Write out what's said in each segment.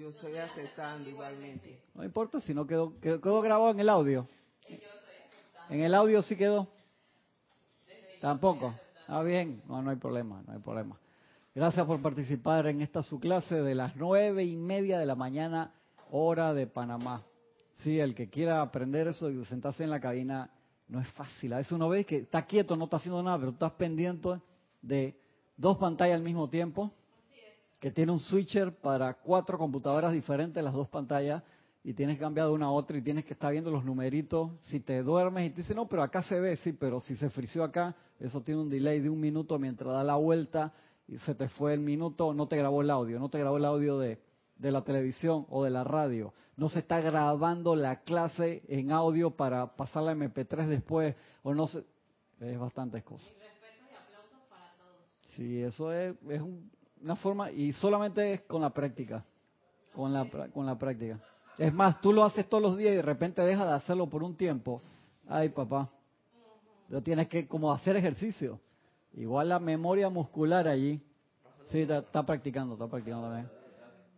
Yo estoy igualmente. No importa si no quedó, quedó, quedó grabado en el audio. En el audio sí quedó. Tampoco. Ah, bien. No, no hay problema, no hay problema. Gracias por participar en esta su clase de las nueve y media de la mañana, hora de Panamá. Sí, el que quiera aprender eso y sentarse en la cabina no es fácil. A veces uno ve que está quieto, no está haciendo nada, pero estás pendiente de dos pantallas al mismo tiempo, que tiene un switcher para cuatro computadoras diferentes, las dos pantallas, y tienes que cambiar de una a otra y tienes que estar viendo los numeritos. Si te duermes y te dices, no, pero acá se ve, sí, pero si se frició acá, eso tiene un delay de un minuto mientras da la vuelta y se te fue el minuto, no te grabó el audio, no te grabó el audio de, de la televisión o de la radio. No se está grabando la clase en audio para pasar la MP3 después, o no sé. Es bastantes cosas. Sí, eso es, es una forma, y solamente es con la práctica. Con la, con la práctica. Es más, tú lo haces todos los días y de repente dejas de hacerlo por un tiempo. Ay, papá. Lo tienes que como hacer ejercicio. Igual la memoria muscular allí. Sí, está, está practicando, está practicando también.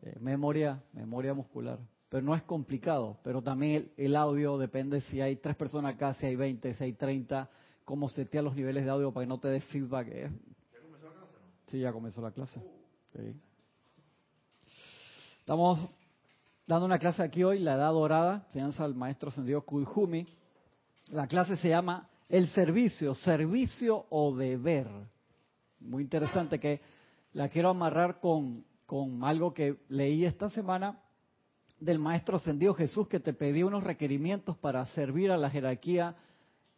Eh, memoria, memoria muscular. Pero no es complicado. Pero también el, audio depende si hay tres personas acá, si hay 20, si hay 30, cómo setear los niveles de audio para que no te dé feedback. ¿Ya comenzó la clase? No? Sí, ya comenzó la clase. Estamos dando una clase aquí hoy, la Edad Dorada, enseñanza al maestro Sendido Kudjumi. La clase se llama El Servicio, Servicio o Deber. Muy interesante que la quiero amarrar con, con algo que leí esta semana del maestro Sendido Jesús que te pedía unos requerimientos para servir a la jerarquía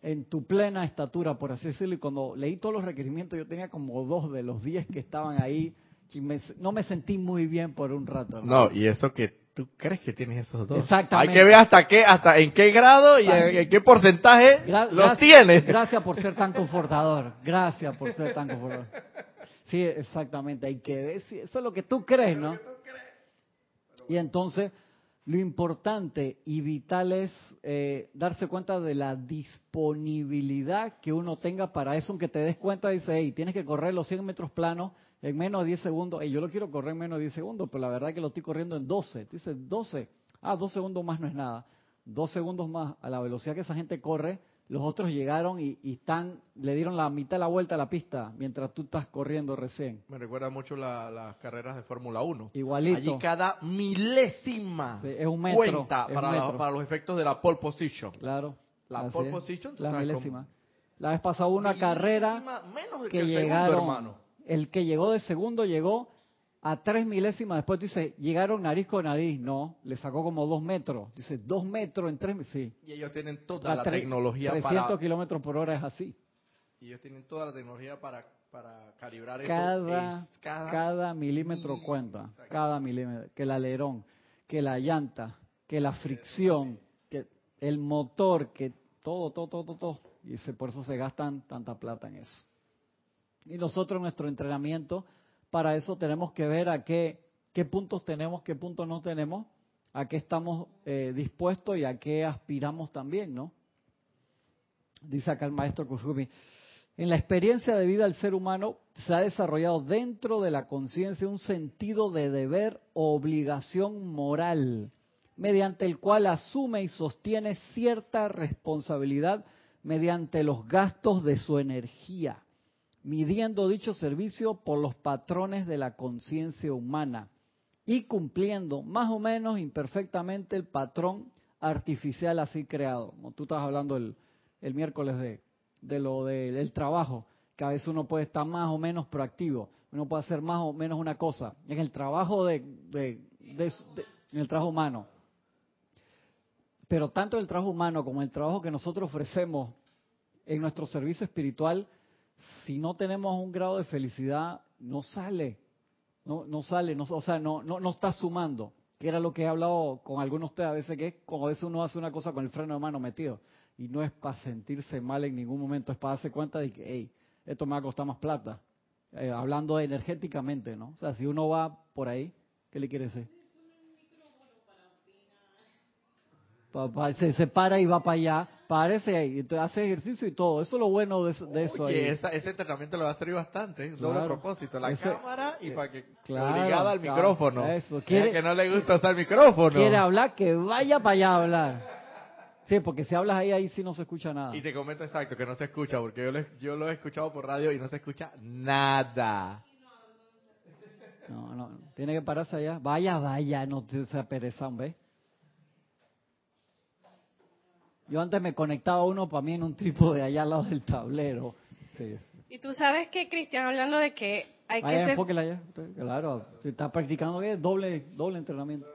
en tu plena estatura, por así decirlo. Y cuando leí todos los requerimientos, yo tenía como dos de los diez que estaban ahí. Y me, no me sentí muy bien por un rato. ¿no? no, y eso que tú crees que tienes esos dos. Exactamente. Hay que ver hasta qué, hasta en qué grado y en, en, qué porcentaje Gra los tienes. Gracias por ser tan confortador. Gracias por ser tan confortador. Sí, exactamente. Hay que ver si eso es lo que tú crees, ¿no? Y entonces, lo importante y vital es eh, darse cuenta de la disponibilidad que uno tenga para eso, aunque te des cuenta, dice, hey, tienes que correr los 100 metros planos en menos de 10 segundos. Hey, yo lo quiero correr en menos de 10 segundos, pero la verdad es que lo estoy corriendo en 12. Tú dices, 12. Ah, dos segundos más no es nada. Dos segundos más a la velocidad que esa gente corre, los otros llegaron y, y, están, le dieron la mitad de la vuelta a la pista mientras tú estás corriendo recién. Me recuerda mucho las la carreras de Fórmula 1. Igualito. Allí cada milésima sí, es un metro, cuenta es para, un la, metro. para, los efectos de la pole position. Claro. La pole position, la milésima. La vez pasada hubo una carrera menos que, que llegaron, segundo, hermano. el que llegó de segundo llegó a tres milésimas. Después dice, llegaron nariz con nariz. No, le sacó como dos metros. Dice, dos metros en tres. Sí. Y ellos tienen toda la, tre- tecnología 300 para. kilómetros por hora es así. Y ellos tienen toda la tecnología para, para calibrar Cada, eso. Es cada, cada milímetro cuenta. Cada milímetro. Que el alerón, que la llanta, que la fricción, que el motor, que todo, todo, todo, todo. todo. Y dice, por eso se gastan tanta plata en eso. Y nosotros, nuestro entrenamiento, para eso tenemos que ver a qué, puntos tenemos, qué puntos no tenemos, a qué estamos eh, dispuestos y a qué aspiramos también, ¿no? Dice acá el maestro Kusumi. En la experiencia de vida del ser humano se ha desarrollado dentro de la conciencia un sentido de deber o obligación moral, mediante el cual asume y sostiene cierta responsabilidad mediante los gastos de su energía midiendo dicho servicio por los patrones de la conciencia humana y cumpliendo más o menos imperfectamente el patrón artificial así creado. Como tú estabas hablando el, el miércoles de, de lo de, del trabajo, que a veces uno puede estar más o menos proactivo, uno puede hacer más o menos una cosa. En el trabajo de, de, de en el trabajo humano. Pero tanto el trabajo humano como el trabajo que nosotros ofrecemos en nuestro servicio espiritual, si no tenemos un grado de felicidad, no sale, no, no sale, no, o sea, no, no, no está sumando, que era lo que he hablado con algunos de ustedes a veces, que es como a veces uno hace una cosa con el freno de mano metido, y no es para sentirse mal en ningún momento, es para darse cuenta de que, hey, esto me va a costar más plata, eh, hablando energéticamente, ¿no? O sea, si uno va por ahí, ¿qué le quiere decir? Se, se para y va para allá, parece ahí, entonces hace ejercicio y todo. Eso es lo bueno de, eso- de eso. Oye, ahí. esa- ese entrenamiento lo va a servir bastante. Un doble Claro. propósito. La Ese- cámara y para que Claro, obligada al claro, micrófono. eso. Es Quiere- que no le gusta usar micrófono. Quiere hablar, que vaya para allá a hablar. Sí, porque si hablas ahí, ahí sí no se escucha nada. Y te comento exacto que no se escucha, porque yo lo, yo lo he escuchado por radio y no se escucha nada. No, no, tiene que pararse allá. Vaya, vaya, no te se aperezan, ¿ves? Yo antes me conectaba uno para mí en un trípode allá al lado del tablero. Sí. Y tú sabes que, Cristian, hablando de que hay que Vaya, ser... allá. Claro, si está practicando ¿qué? doble doble entrenamiento.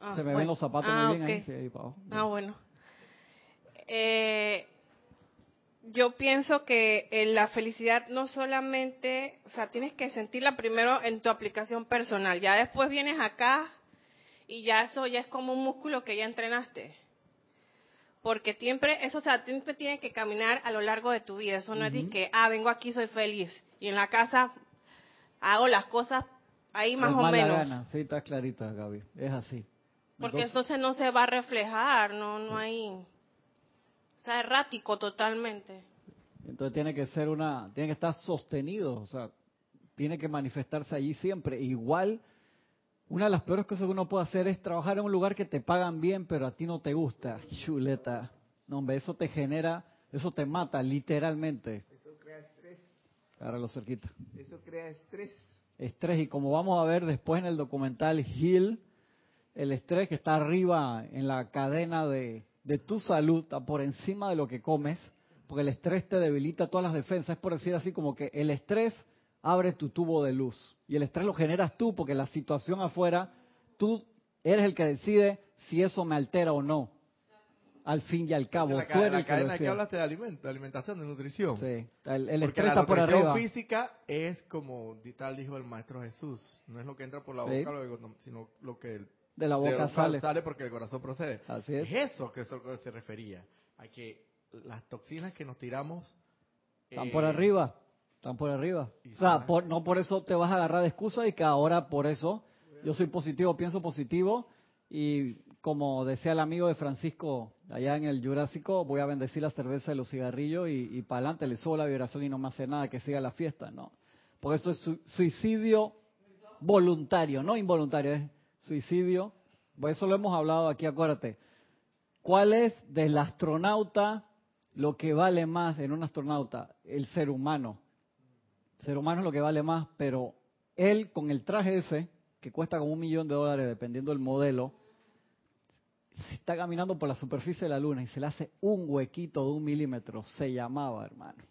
Ah, Se me bueno. ven los zapatos Ah, muy bien ahí. sí, ahí para abajo. Ah, bueno. Eh, yo pienso que eh, la felicidad no solamente, o sea, tienes que sentirla primero en tu aplicación personal. Ya después vienes acá y ya eso ya es como un músculo que ya entrenaste. Porque siempre, eso, o sea, siempre tiene que caminar a lo largo de tu vida. Eso no es de que, ah, vengo aquí, soy feliz. Y en la casa hago las cosas ahí más Es o menos. gana. Sí, está clarita, Gaby. Es así. Porque Entonces- entonces no se va a reflejar, no, no hay, o sea, errático totalmente. Entonces tiene que ser una, tiene que estar sostenido, o sea, tiene que manifestarse allí siempre. Igual, una de las peores cosas que uno puede hacer es trabajar en un lugar que te pagan bien, pero a ti no te gusta. Chuleta. No, hombre, eso te genera, eso te mata, literalmente. Eso crea estrés. Agárralo cerquita. Eso crea estrés. Estrés, y como vamos a ver después en el documental Hill, el estrés que está arriba en la cadena de, de tu salud, está por encima de lo que comes, porque el estrés te debilita todas las defensas. Es por decir así como que el estrés abre tu tubo de luz. Y el estrés lo generas tú, porque la situación afuera, tú eres el que decide si eso me altera o no. Al fin y al cabo, la, tú eres la el que cadena que hablaste de alimento, de alimentación, de nutrición. Sí, el, el estrés la está por arriba. física es como tal dijo el maestro Jesús. No es lo que entra por la Sí. boca, que- sino lo que De la boca lo sale. porque el corazón procede. Así es. eso que es a lo que se refería. A que las toxinas que nos tiramos Están eh, por arriba, están por arriba. O sea, por- no por eso te vas a agarrar de excusa y que ahora por eso yo soy positivo, pienso positivo y como decía el amigo de Francisco allá en el Jurásico, voy a bendecir la cerveza y los cigarrillos y, y para adelante le subo la vibración y no me hace nada que siga la fiesta, no. Porque eso es su- suicidio voluntario, no involuntario, es suicidio. Por eso lo hemos hablado aquí, acuérdate. ¿Cuál es del astronauta lo que vale más en un astronauta? El ser humano. Ser humano es lo que vale más, pero él con el traje ese, que cuesta como un millón de dólares dependiendo del modelo, se está caminando por la superficie de la luna y se le hace un huequito de un milímetro. Se llamaba, hermano.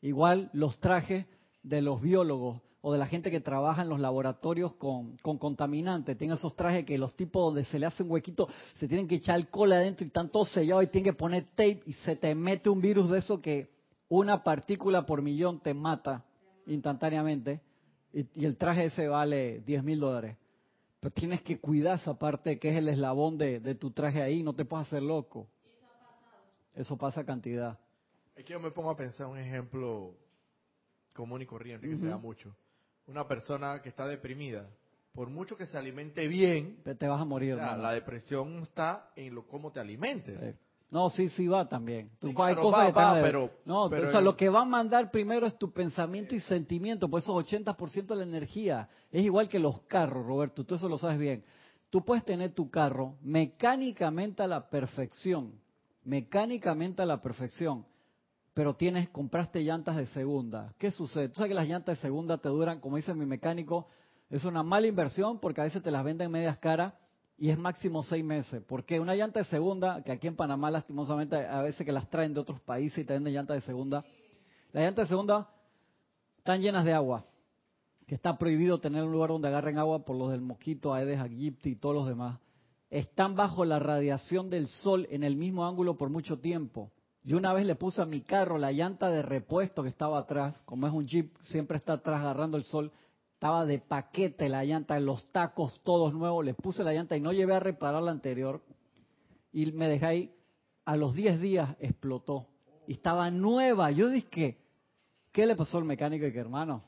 Igual los trajes de los biólogos o de la gente que trabaja en los laboratorios con, con contaminantes. Tienen esos trajes que los tipos donde se le hace un huequito se tienen que echar alcohol adentro y están todos sellados y tienen que poner tape y se te mete un virus de eso que una partícula por millón te mata instantáneamente y, y el traje ese vale 10 mil dólares. Pero tienes que cuidar esa parte que es el eslabón de, de tu traje ahí, no te puedes hacer loco. Eso pasa cantidad. Es que yo me pongo a pensar un ejemplo común y corriente que se da Ujú. mucho. Una persona que está deprimida, por mucho que se alimente bien, Te, vas a morir, o sea, hermano. la depresión está en lo cómo te alimentes. Sí. No, sí, sí va también. Tú, Sí, hay cosas va, que va, pero- no, pero o sea, lo que va a mandar primero es tu pensamiento y sentimiento, por eso 80% de la energía. Es igual que los carros, Roberto, tú eso lo sabes bien. Tú puedes tener tu carro mecánicamente a la perfección, mecánicamente a la perfección, pero tienes, compraste llantas de segunda. ¿Qué sucede? Tú sabes que las llantas de segunda te duran, como dice mi mecánico, es una mala inversión porque a veces te las venden medias caras y es máximo seis meses. Porque una llanta de segunda, que aquí en Panamá lastimosamente a veces que las traen de otros países y te venden llantas de segunda, las llantas de segunda están llenas de agua, que está prohibido tener un lugar donde agarren agua por los del mosquito, Aedes aegypti y todos los demás. Están bajo la radiación del sol en el mismo ángulo por mucho tiempo. Yo una vez le puse a mi carro la llanta de repuesto que estaba atrás, como es un jeep, siempre está atrás agarrando el sol, estaba de paquete la llanta, los tacos todos nuevos, le puse la llanta y no llevé a reparar la anterior y me dejé ahí, a los 10 días explotó y estaba nueva. Yo dije, ¿qué le pasó al mecánico? Y que hermano,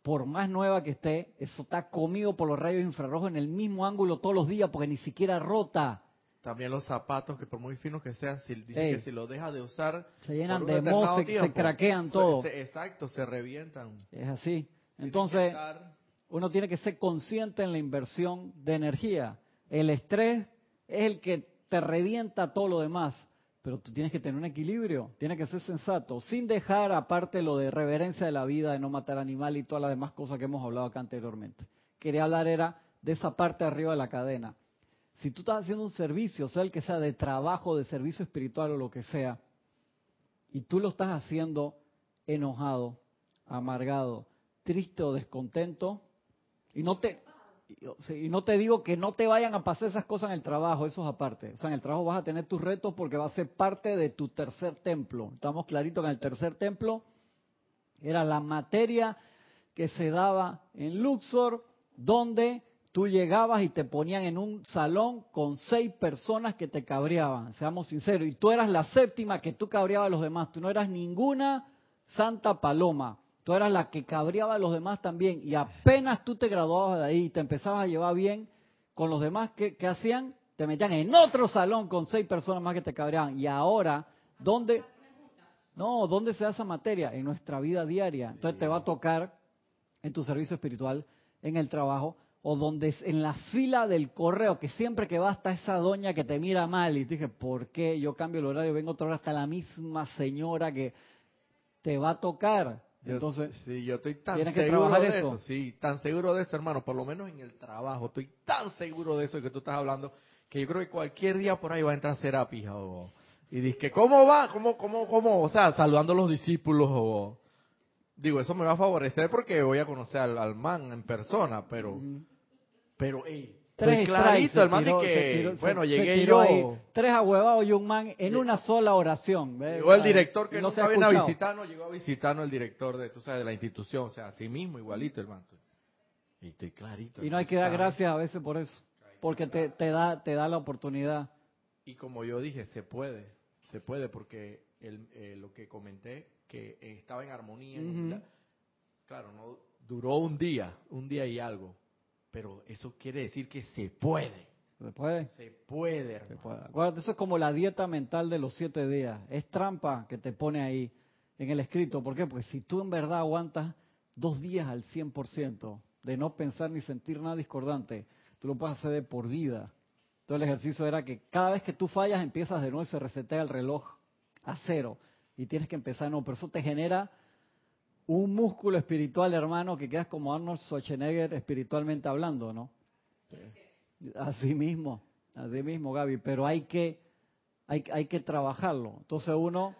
por más nueva que esté, eso está comido por los rayos infrarrojos en el mismo ángulo todos los días porque ni siquiera rota. También los zapatos, que por muy finos que sean, si, dicen Ey. que si lo dejas de usar... Se llenan de moho, se- se craquean se- todo. se- exacto, se revientan. Es así. Entonces, uno tiene que ser consciente en la inversión de energía. El estrés es el que te revienta todo lo demás, pero tú tienes que tener un equilibrio, tienes que ser sensato, sin dejar aparte lo de reverencia de la vida, de no matar animal y todas las demás cosas que hemos hablado acá anteriormente. Quería hablar era de esa parte arriba de la cadena. Si tú estás haciendo un servicio, sea el que sea de trabajo, de servicio espiritual o lo que sea, y tú lo estás haciendo enojado, amargado, triste o descontento, y no te y- no te digo que no te vayan a pasar esas cosas en el trabajo, eso es aparte. O sea, en el trabajo vas a tener tus retos porque va a ser parte de tu tercer templo. Estamos claritos que en el tercer templo era la materia que se daba en Luxor, donde tú llegabas y te ponían en un salón con seis personas que te cabreaban, seamos sinceros, y tú eras la séptima que tú cabreabas a los demás, tú no eras ninguna santa paloma, tú eras la que cabreaba a los demás también, y apenas tú te graduabas de ahí y te empezabas a llevar bien con los demás, ¿qué, qué hacían? Te metían en otro salón con seis personas más que te cabreaban, y ahora, ¿dónde? No, ¿dónde se da esa materia? En nuestra vida diaria. Entonces te va a tocar en tu servicio espiritual, en el trabajo, o donde en la fila del correo, que siempre que va está esa doña que te mira mal y te dije, ¿por qué yo cambio el horario? Vengo otra hora hasta la misma señora que te va a tocar. Yo- Entonces, sí, yo estoy tan tienes que seguro trabajar de eso. eso. Sí, tan seguro de eso, hermano. Por lo menos en el trabajo, estoy tan seguro de eso que tú estás hablando que yo creo que cualquier día por ahí va a entrar Serapis o y dice que cómo va, cómo, cómo, cómo, o sea, saludando a los discípulos o digo eso me va a favorecer porque voy a conocer al, al man en persona, pero, pero, ey, tres strikes clarito, se tiró- y se que tiró- se- bueno se llegué tiró yo. ahí, tres ahuevados y un man en una sola oración. Llegó el director que no se nunca a visitarnos, llegó a visitarnos el director de, tú sabes, de la institución, o sea, así mismo, igualito, hermano. Y estoy clarito. Y no hay que dar gracias a veces por eso, porque te, te da te da la oportunidad. Y como yo dije, se puede, se puede, porque el, eh, lo que comenté, que estaba en armonía, claro, no duró un día, un día y algo, pero eso quiere decir que se puede, ¿Se puede? se puede, Se hermano. puede. Acuérdate, eso es como la dieta mental de los siete días. Es trampa que te pone ahí en el escrito. ¿Por qué? Porque si tú en verdad aguantas dos días al 100% de no pensar ni sentir nada discordante, tú lo puedes hacer de por vida. Entonces el ejercicio era que cada vez que tú fallas empiezas de nuevo y se resetea el reloj a cero. Y tienes que empezar de nuevo. Pero eso te genera un músculo espiritual, hermano, que quedas como Arnold Schwarzenegger espiritualmente hablando, ¿no? Así mismo, así mismo, Gaby, pero hay que, hay, hay que trabajarlo. Entonces uno,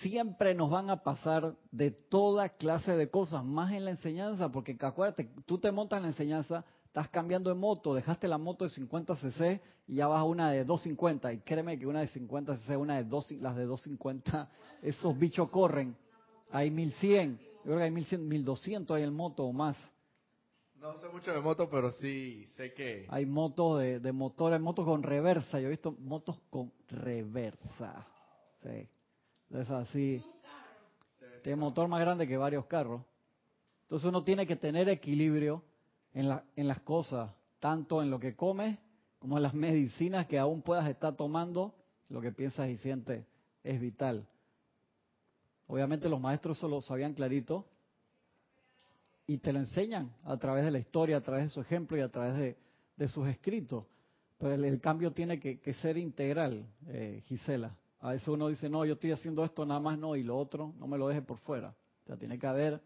siempre nos van a pasar de toda clase de cosas, más en la enseñanza, porque acuérdate, tú te montas en la enseñanza, estás cambiando de moto, dejaste la moto de 50 cc y ya vas a una de 250, y créeme que una de 50 cc, una de dos, las de 250, esos bichos corren, hay 1100, yo creo que hay 1100, 1200 hay en moto o más. No sé mucho de moto, pero sí sé que... Hay motos de, de motores, motos con reversa. Yo he visto motos con reversa. Sí. Es así. Tiene motor más grande que varios carros. Entonces uno tiene que tener equilibrio en, la, en las cosas, tanto en lo que comes como en las medicinas que aún puedas estar tomando. Lo que piensas y sientes es vital. Obviamente los maestros eso lo sabían clarito y te lo enseñan a través de la historia, a través de su ejemplo y a través de, sus escritos. Pero el, cambio tiene que, que ser integral, eh, Gisela. A veces uno dice, no, yo estoy haciendo esto nada más, no, y lo otro, no me lo deje por fuera. O sea, tiene que haber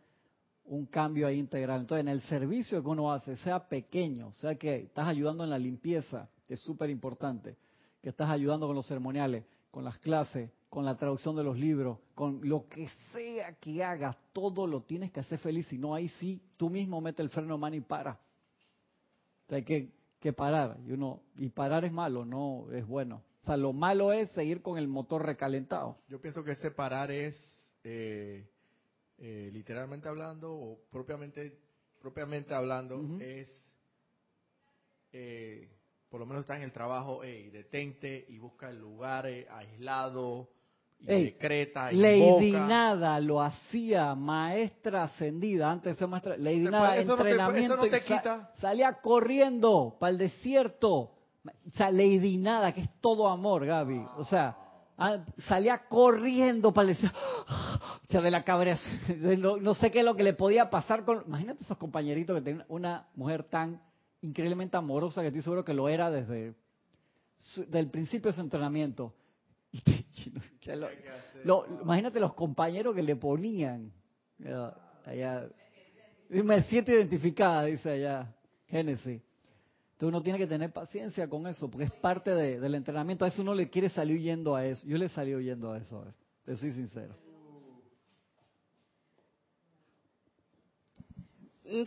un cambio ahí integral. Entonces, en el servicio que uno hace, sea pequeño, sea que estás ayudando en la limpieza, que es súper importante, que estás ayudando con los ceremoniales, con las clases, con la traducción de los libros, con lo que sea que hagas, todo lo tienes que hacer feliz. Si no, ahí sí, tú mismo mete el freno de mano y para. O sea, hay que, que parar. Y, uno, y parar es malo, no es bueno. O sea, lo malo es seguir con el motor recalentado. Yo pienso que separar es, eh, eh, literalmente hablando, o propiamente, propiamente hablando, es, eh, por lo menos está en el trabajo, hey, detente y busca el lugar eh, aislado, Ey, decreta, Lady. Nada lo hacía maestra ascendida antes de ser maestra. Lady Nada, no te- entrenamiento. no te salía corriendo para el desierto. O sea, Lady Nada, que es todo amor, Gaby. O sea, ah, salía corriendo para el desierto. O sea, de la cabeza. No, no sé qué es lo que le podía pasar con. Imagínate esos compañeritos que tenían una mujer tan increíblemente amorosa que estoy seguro que lo era desde su- del principio de su entrenamiento. Ya lo- lo- imagínate los compañeros que le ponían. Allá. Me siento identificada, dice allá Génesis. Entonces uno tiene que tener paciencia con eso, porque es parte de- del entrenamiento. A eso uno le quiere salir huyendo a eso. Yo le salí huyendo a eso, te soy sincero.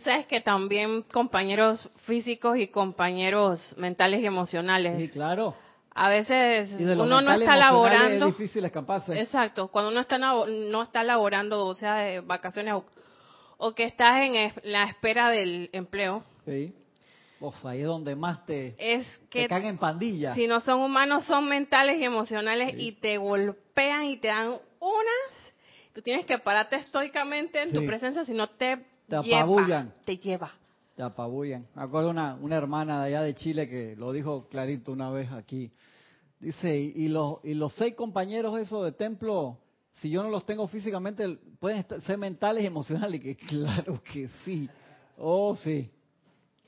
Sabes que también compañeros físicos y compañeros mentales y Sí, emocionales. claro. A veces uno no está laborando. Es difícil escaparse. Exacto, cuando uno está no está laborando, o sea, de vacaciones o, o que estás en es- la espera del empleo, Sí. Uf, ahí es donde más te, es te que caen en pandilla. si no son humanos, son mentales y emocionales Sí. y te golpean y te dan unas. Tú tienes que pararte estoicamente en tu Sí. presencia, si no te, Te lleva, apabullan. te lleva. Te apabullan. Me acuerdo una, una hermana de allá de Chile que lo dijo clarito una vez aquí. Dice, y, los, y los seis compañeros esos de templo, si yo no los tengo físicamente, pueden ser mentales y emocionales. Y que claro que sí. Oh, sí.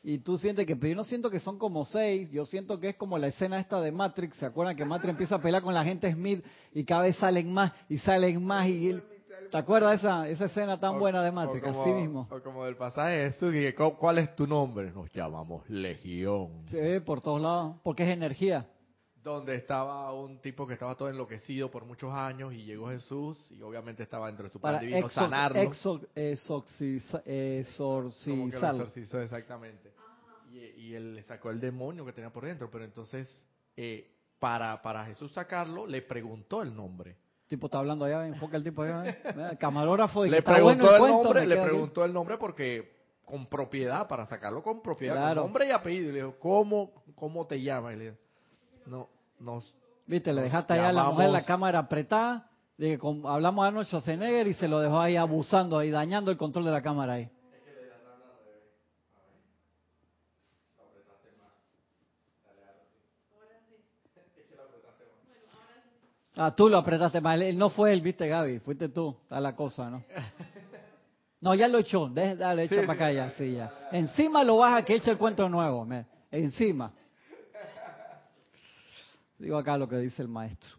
Y tú sientes que, pero yo no siento que son como seis, yo siento que es como la escena esta de Matrix, ¿se acuerdan que Matrix empieza a pelear con la gente Smith y cada vez salen más y salen más y él- ¿te acuerdas esa, esa escena tan O- buena de Matrix? como- Así mismo. O como del pasaje de Jesús, que, ¿cu- ¿cuál es tu nombre? Nos llamamos Legión. Sí, por todos lados, porque es energía. Donde estaba un tipo que estaba todo enloquecido por muchos años y llegó Jesús y obviamente estaba dentro de su Para divino exor- sanarlo. exor- exorciza- como que lo exorcizarlo. exorcizó exactamente. Y, y él le sacó el demonio que tenía por dentro, pero entonces eh, para, para Jesús sacarlo le preguntó el nombre. Tipo está hablando allá, enfoca el tipo allá. Mira, Camarógrafo, y que Le está preguntó bueno el nombre, le preguntó el nombre porque con propiedad, para sacarlo con propiedad, Claro. con nombre y apellido. Y le dijo, ¿cómo, cómo te llamas? Y le dijo, no, no, Viste, le Nos dejaste allá a la mujer la cámara apretada, de que con- hablamos de Arnold Schwarzenegger y se lo dejó ahí abusando, ahí dañando el control de la cámara ahí. Ah, tú lo apretaste mal. Él no fue él, viste, Gaby. Fuiste tú. Está la cosa, ¿no? No, ya lo echó. Deje- Dale, echa Sí, para acá ya. Sí, ya. Encima lo baja que eche el cuento nuevo. Encima. Digo acá lo que dice el maestro.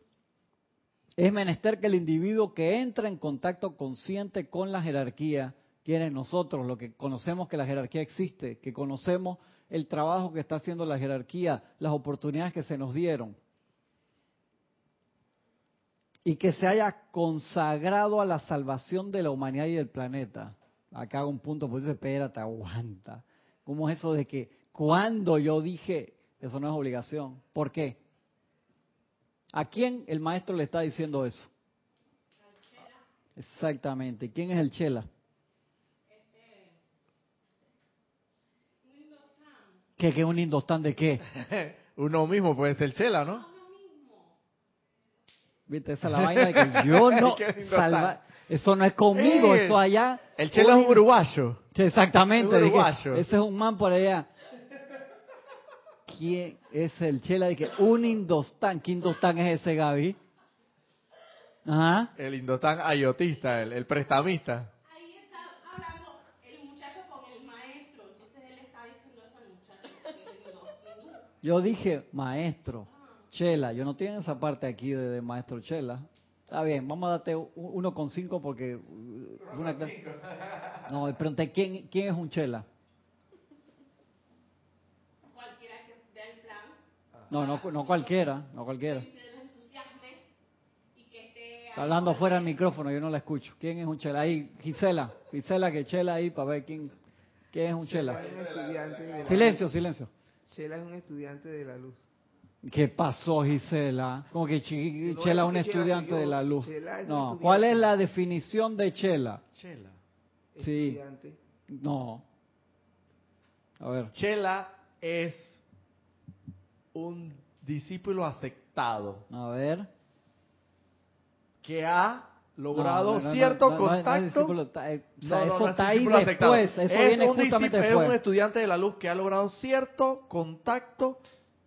Es menester que el individuo que entra en contacto consciente con la jerarquía, quienes nosotros, lo que conocemos que la jerarquía existe, que conocemos el trabajo que está haciendo la jerarquía, las oportunidades que se nos dieron, y que se haya consagrado a la salvación de la humanidad y del planeta. Acá hago un punto, pues dice, espérate, aguanta. ¿Cómo es eso de que cuando yo dije, eso no es obligación? ¿Por qué? ¿A quién el maestro le está diciendo eso? Exactamente. ¿Quién es el Chela? ¿Qué, qué un indostán de qué? uno mismo puede ser Chela, ¿no? ¿Viste? Esa es la vaina de que yo no salva. Eso no es conmigo, Eh, eso allá. El Chela es un uruguayo. Sí, exactamente. Que uruguayo. ese es un man por allá. ¿Quién es el Chela? De que un indostán. ¿Qué indostán es ese, Gaby? Ajá. El indostán ayotista, el, el prestamista. Ahí está hablando el muchacho con el maestro, entonces él está diciendo eso al muchacho. Yo dije maestro, Chela. Yo no tengo esa parte aquí de, de maestro Chela. Está bien, vamos a darte u- uno con cinco porque... uh, una no, pregunté, ¿quién, ¿quién es un Chela? Cualquiera que dé el plan, No, no, no cualquiera, no cualquiera. Está hablando fuera del micrófono, yo no la escucho. ¿Quién es un Chela? Ahí, Gisela. Gisela, que Chela ahí para ver quién, quién es un Chela. Es un estudiante de la Silencio, silencio. Chela es un estudiante de la luz. ¿Qué pasó, Gisela? Como que No Chela es un estudiante de la luz. No. ¿cuál es la definición de Chela? Chela. Sí. Estudiante. No. A ver. Chela es un discípulo aceptado. A ver. que ha logrado No, no, no, cierto contacto. eh, eso está ahí después. Eso es viene un justamente discípulo- Es un después. estudiante de la luz que ha logrado cierto contacto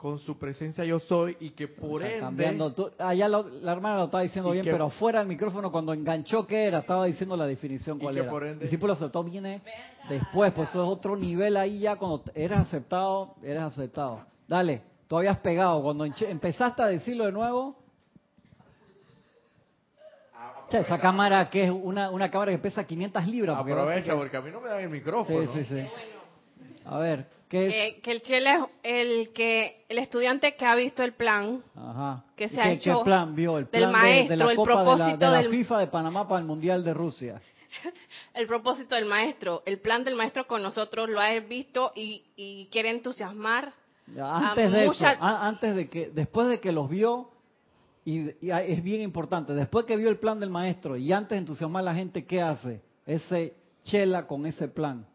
con su presencia yo soy y que por O sea, ende cambiando. Tú- allá lo- la hermana lo estaba diciendo bien, que- pero fuera del micrófono, cuando enganchó que era, estaba diciendo la definición Y cuál que era. por ende- Discípulo aceptado viene después, pues eso es otro nivel ahí ya. Cuando eres aceptado, eres aceptado. Dale, tú habías pegado. Cuando enche- empezaste a decirlo de nuevo. Che, esa cámara que es una, una cámara que pesa 500 libras. porque aprovecha que- porque a mí no me dan el micrófono. Sí, sí, sí. A ver, Eh, que el chela es el que el estudiante que ha visto el plan Ajá. que ¿Y se ha qué, hecho qué plan vio? El del plan de- de, maestro, la el Copa de la, propósito de la del- FIFA de Panamá para el Mundial de Rusia. el propósito del maestro, el plan del maestro con nosotros lo ha visto y, y quiere entusiasmar. Antes de mucha- eso, antes de que, después de que los vio, y, y es bien importante, después que vio el plan del maestro y antes de entusiasmar a la gente, ¿qué hace? Ese chela con ese plan.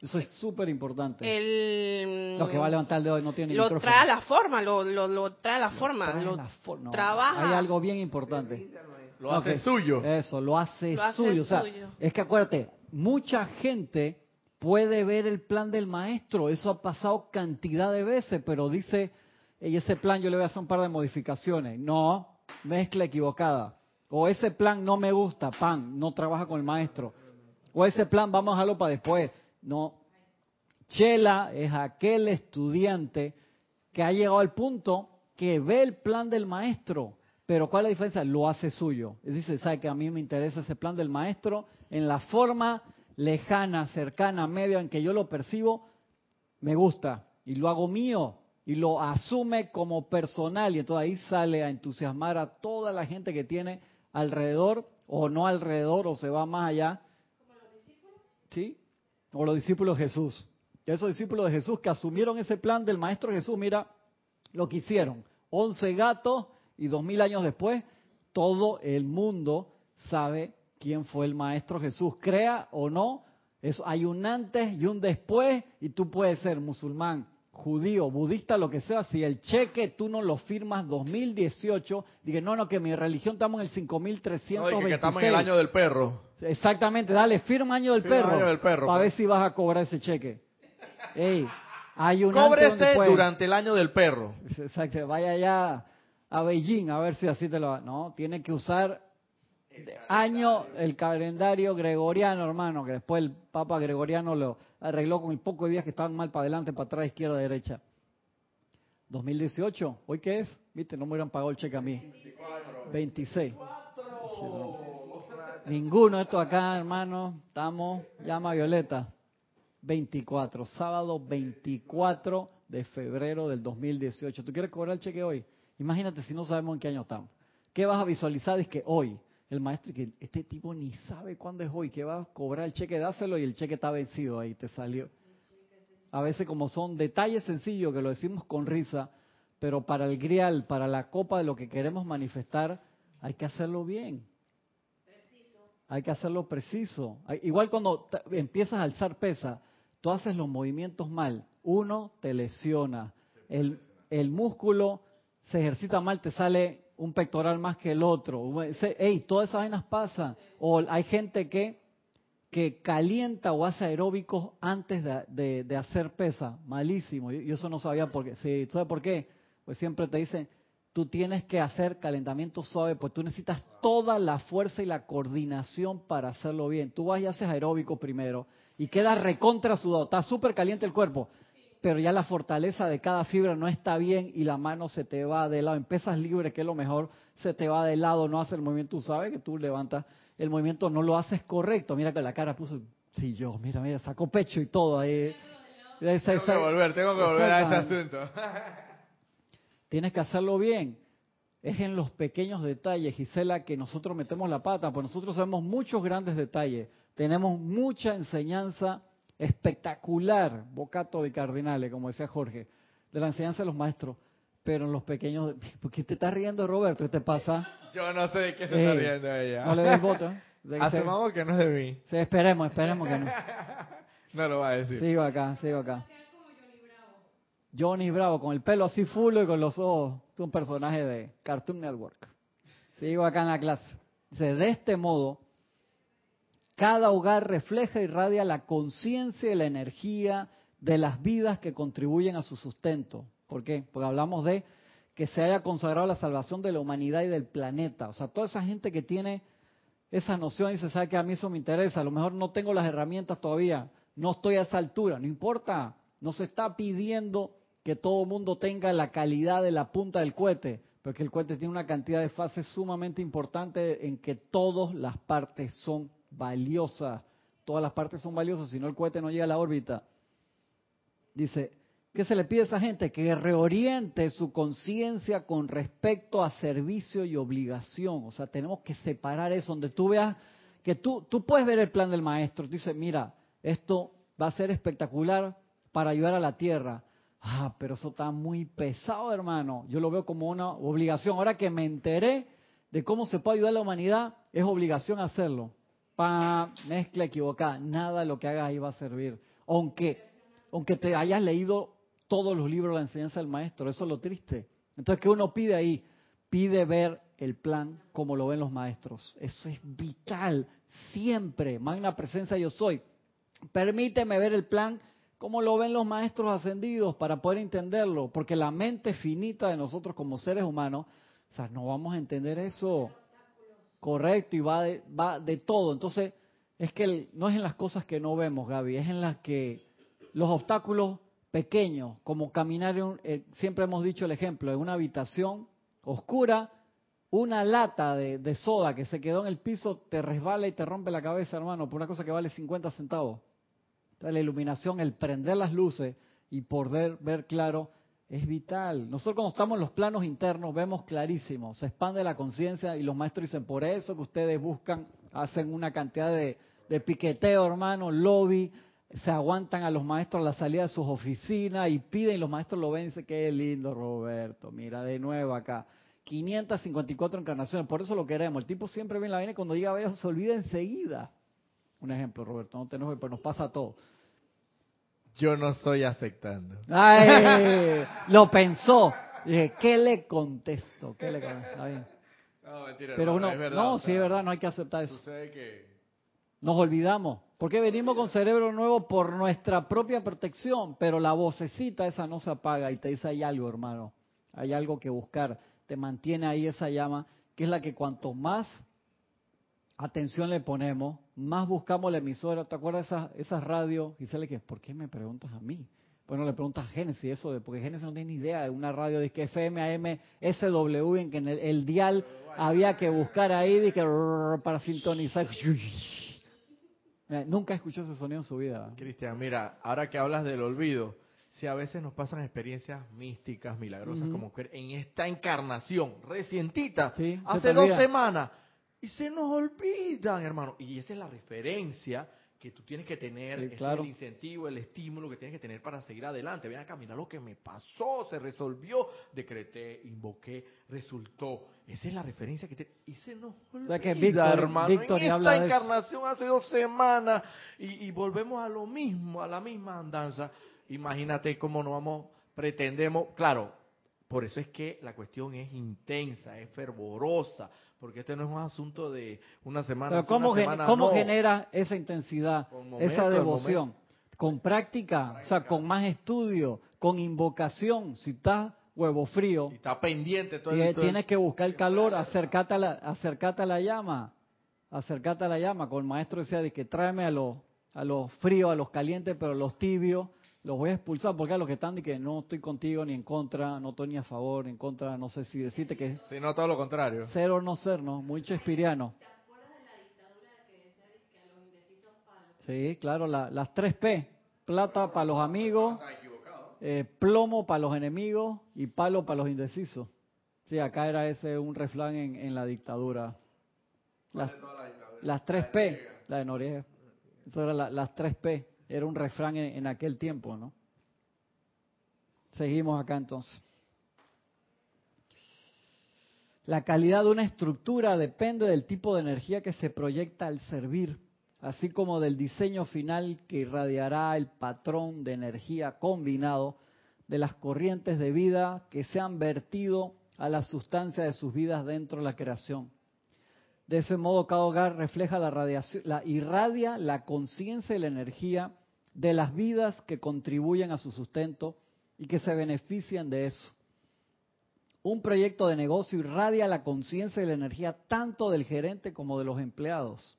Eso es súper importante. El, Lo que va a levantar el dedo y no tiene lo micrófono. trae a la forma, lo, lo, lo trae a la forma, Trae lo la for- no, trabaja. Hay algo bien importante. Lo hace suyo. Eso, lo hace Lo hace suyo. O sea, suyo. es que acuérdate, mucha gente puede ver el plan del maestro. Eso ha pasado cantidad de veces, pero dice, y ese plan yo le voy a hacer un par de modificaciones. No, mezcla equivocada. O ese plan no me gusta, pan, no trabaja con el maestro. O ese plan vamos a dejarlo para después. No. Chela es aquel estudiante que ha llegado al punto que ve el plan del maestro, pero ¿cuál es la diferencia? Lo hace suyo. Es decir, sabe que a mí me interesa ese plan del maestro en la forma lejana, cercana, media en que yo lo percibo, me gusta y lo hago mío y lo asume como personal y entonces ahí sale a entusiasmar a toda la gente que tiene alrededor o no alrededor o se va más allá. ¿Sí? O los discípulos de Jesús. Esos discípulos de Jesús que asumieron ese plan del Maestro Jesús, mira lo que hicieron. Once gatos y dos mil años después, todo el mundo sabe quién fue el Maestro Jesús. Crea o no, eso, hay un antes y un después y tú puedes ser musulmán, judío, budista, lo que sea. Si el cheque tú no lo firmas 2018, dije, no, no, que mi religión estamos en el 5326. No, que, estamos en el año del perro. Exactamente, dale, firma año del Firma perro. año del perro, Para pues. ver si vas a cobrar ese cheque. Ey, Cóbrese durante el año del perro. Exacto, vaya ya a Beijing a ver si así te lo va. No, tiene que usar año el calendario gregoriano, hermano, que después el Papa Gregoriano lo arregló con el poco de días que estaban mal para adelante, para atrás, izquierda, derecha. 2018, ¿hoy qué es? Viste, no me hubieran pagado el cheque a mí. 26. Sí, no. Ninguno de estos acá, hermano, estamos, llama Violeta. 24, sábado 24 de febrero del 2018. ¿Tú quieres cobrar el cheque hoy? Imagínate si no sabemos en qué año estamos. ¿Qué vas a visualizar? Es que hoy, el maestro, que este tipo ni sabe cuándo es hoy, que va a cobrar el cheque, dáselo y el cheque está vencido ahí, te salió. A veces como son detalles sencillos que lo decimos con risa, pero para el grial, para la copa de lo que queremos manifestar, hay que hacerlo bien. Hay que hacerlo preciso. Igual cuando empiezas a alzar pesa, tú haces los movimientos mal. Uno, te lesiona. El, el músculo se ejercita mal, te sale un pectoral más que el otro. Ey, todas esas vainas pasan. O hay gente que, que calienta o hace aeróbicos antes de, de- hacer pesa. Malísimo. Yo, yo eso no sabía por qué. Sí, ¿Sabes por qué? Pues siempre te dicen, tú tienes que hacer calentamiento suave, pues tú necesitas toda la fuerza y la coordinación para hacerlo bien. Tú vas y haces aeróbico primero y quedas recontra sudado, está súper caliente el cuerpo, pero ya la fortaleza de cada fibra no está bien y la mano se te va de lado. Empiezas libre, que es lo mejor, se te va de lado, no hace el movimiento. Tú sabes que tú levantas el movimiento, no lo haces correcto. Mira que la cara puso, sí, yo, mira, mira, sacó pecho y todo ahí. Esa- Tengo que volver, tengo que volver a ese asunto. Tienes que hacerlo bien. Es en los pequeños detalles, Gisela, que nosotros metemos la pata, pues nosotros sabemos muchos grandes detalles. Tenemos mucha enseñanza espectacular, bocato de cardinales, como decía Jorge, de la enseñanza de los maestros. Pero en los pequeños... ¿Por qué te estás riendo, Roberto? ¿Qué te pasa? Yo no sé de qué se Eh, está riendo ella. No le des voto. ¿eh? Asumamos que no es de mí. se- esperemos, esperemos que no. No lo va a decir. Sigo acá, sigo acá. Johnny Bravo, con el pelo así full y con los ojos. Es un personaje de Cartoon Network. Sigo acá en la clase. Dice, de este modo, cada hogar refleja y irradia la conciencia y la energía de las vidas que contribuyen a su sustento. ¿Por qué? Porque hablamos de que se haya consagrado la salvación de la humanidad y del planeta. O sea, toda esa gente que tiene esa noción y se sabe que a mí eso me interesa, a lo mejor no tengo las herramientas todavía, no estoy a esa altura, no importa, no se está pidiendo que todo el mundo tenga la calidad de la punta del cohete, porque el cohete tiene una cantidad de fases sumamente importante en que todas las partes son valiosas, todas las partes son valiosas, si no el cohete no llega a la órbita. Dice, ¿qué se le pide a esa gente? Que reoriente su conciencia con respecto a servicio y obligación. O sea, tenemos que separar eso, donde tú veas que tú, tú puedes ver el plan del maestro. Dice, mira, esto va a ser espectacular para ayudar a la tierra. Ah, pero eso está muy pesado, hermano. Yo lo veo como una obligación. Ahora que me enteré de cómo se puede ayudar a la humanidad, es obligación hacerlo. Pa, mezcla equivocada. Nada lo que hagas ahí va a servir. Aunque, aunque te hayas leído todos los libros de la enseñanza del maestro. Eso es lo triste. Entonces, ¿qué uno pide ahí? Pide ver el plan como lo ven los maestros. Eso es vital. Siempre. Magna presencia yo soy. Permíteme ver el plan como lo ven los maestros ascendidos para poder entenderlo. Porque la mente finita de nosotros como seres humanos, o sea, no vamos a entender eso. Correcto, y va de, va de todo. Entonces, es que no es en las cosas que no vemos, Gaby, es en las que los obstáculos pequeños, como caminar, en eh, siempre hemos dicho el ejemplo, en una habitación oscura, una lata de, de soda que se quedó en el piso te resbala y te rompe la cabeza, hermano, por una cosa que vale 50 centavos. Entonces, la iluminación, el prender las luces y poder ver claro, es vital. Nosotros cuando estamos en los planos internos vemos clarísimo, se expande la conciencia y los maestros dicen, por eso que ustedes buscan, hacen una cantidad de, de piqueteo, hermano, lobby, se aguantan a los maestros a la salida de sus oficinas y piden y los maestros lo ven y dicen, qué lindo Roberto, mira de nuevo acá. 554 encarnaciones, por eso lo queremos. El tipo siempre viene la viene cuando llega a ver, se olvida enseguida. Un ejemplo, Roberto, no te enojes, pero nos pasa a todos. Yo no estoy aceptando. Ay, lo pensó. Dije, ¿qué le contesto? ¿Qué le contesto? Está bien. No, mentira. Pero uno, es verdad, no, o sí es verdad, no hay que aceptar eso. Sucede que Nos olvidamos. Porque venimos con cerebro nuevo por nuestra propia protección, pero la vocecita esa no se apaga y te dice hay algo, hermano. Hay algo que buscar. Te mantiene ahí esa llama, que es la que cuanto más atención le ponemos, más buscamos la emisora. ¿Te acuerdas de esas, esas radios? Y sale que, ¿por qué me preguntas a mí? Bueno, le preguntas a Génesis eso, de, porque Génesis no tiene ni idea de una radio de que FM, AM, SW, en que en el, el dial había que buscar ahí de que, para sintonizar. Nunca escuchó ese sonido en su vida. Cristian, mira, ahora que hablas del olvido, si a veces nos pasan experiencias místicas, milagrosas, como que en esta encarnación recientita, Sí, hace dos semanas, y se nos olvidan, hermano. Y esa es la referencia que tú tienes que tener, Sí, ese claro. es el incentivo, el estímulo que tienes que tener para seguir adelante. Ven acá, mira lo que me pasó, se resolvió, decreté, invoqué, resultó. Esa es la referencia que te... Y se nos olvida, sea que Víctor- hermano. Víctor en esta encarnación hace dos semanas y, y volvemos a lo mismo, a la misma andanza. Imagínate cómo nos vamos, pretendemos, claro, por eso es que la cuestión es intensa, es fervorosa, porque este no es un asunto de una semana. Pero ¿cómo, una gen- semana cómo no. genera esa intensidad, momento, esa devoción? Con práctica, o sea, con más estudio, con invocación. Si estás huevo frío, Y está pendiente todo y el todo el- tienes que buscar el calor, acércate a la, acércate a la llama, acércate a la llama. Con el maestro decía de que tráeme a los, a los fríos, a los calientes, pero los tibios los voy a expulsar porque a los que están de que no estoy contigo ni en contra, no estoy ni a favor, ni en contra, no sé si decirte que Sí, no, todo lo contrario. ser o no ser, ¿no? Muy espiriano. Sí, claro, la- las tres P. Plata para los amigos, eh, plomo para los enemigos y palo para los indecisos. Sí, acá era ese un refrán en, en la dictadura. Las, las tres P, la de Noriega. Eso era la- las tres P. Era un refrán en, aquel tiempo, ¿no? Seguimos acá entonces. La calidad de una estructura depende del tipo de energía que se proyecta al servir, así como del diseño final que irradiará el patrón de energía combinado de las corrientes de vida que se han vertido a la sustancia de sus vidas dentro de la creación. De ese modo, cada hogar refleja la radiación, la, irradia la conciencia y la energía de las vidas que contribuyen a su sustento y que se benefician de eso. Un proyecto de negocio irradia la conciencia y la energía tanto del gerente como de los empleados.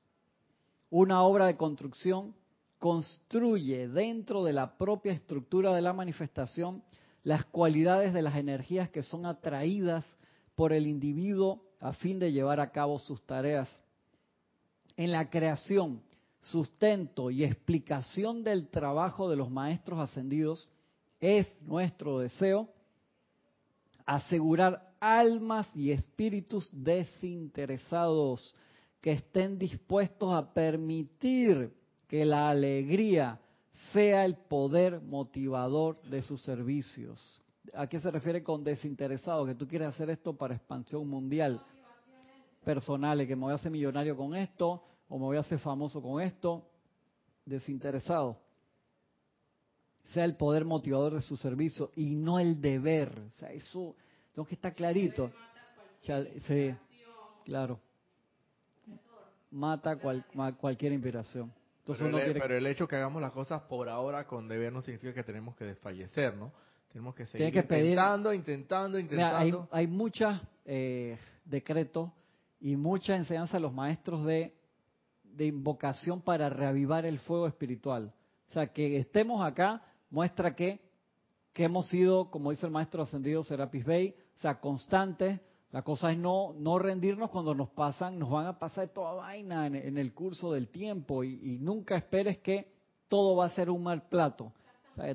Una obra de construcción construye dentro de la propia estructura de la manifestación las cualidades de las energías que son atraídas por el individuo a fin de llevar a cabo sus tareas. En la creación, sustento y explicación del trabajo de los maestros ascendidos, es nuestro deseo asegurar almas y espíritus desinteresados que estén dispuestos a permitir que la alegría sea el poder motivador de sus servicios. ¿A qué se refiere con desinteresado? Que tú quieres hacer esto para expansión mundial. Personales, que me voy a hacer millonario con esto o me voy a hacer famoso con esto. Desinteresado. Sea el poder motivador de su servicio y no el deber. O sea, eso tengo que estar clarito. Sí, claro. Mata cualquier inspiración pero, el, hecho que hagamos las cosas por ahora con deber no significa que tenemos que desfallecer, ¿no? Tenemos que seguir intentando, intentando, intentando. hay, hay muchos eh, decretos y mucha enseñanza de los maestros de, de invocación para reavivar el fuego espiritual. O sea, que estemos acá muestra que, que hemos sido, como dice el maestro ascendido Serapis Bey, o sea, constantes, la cosa es no, no rendirnos cuando nos pasan, nos van a pasar toda vaina en, el curso del tiempo y, nunca esperes que todo va a ser un mal plato.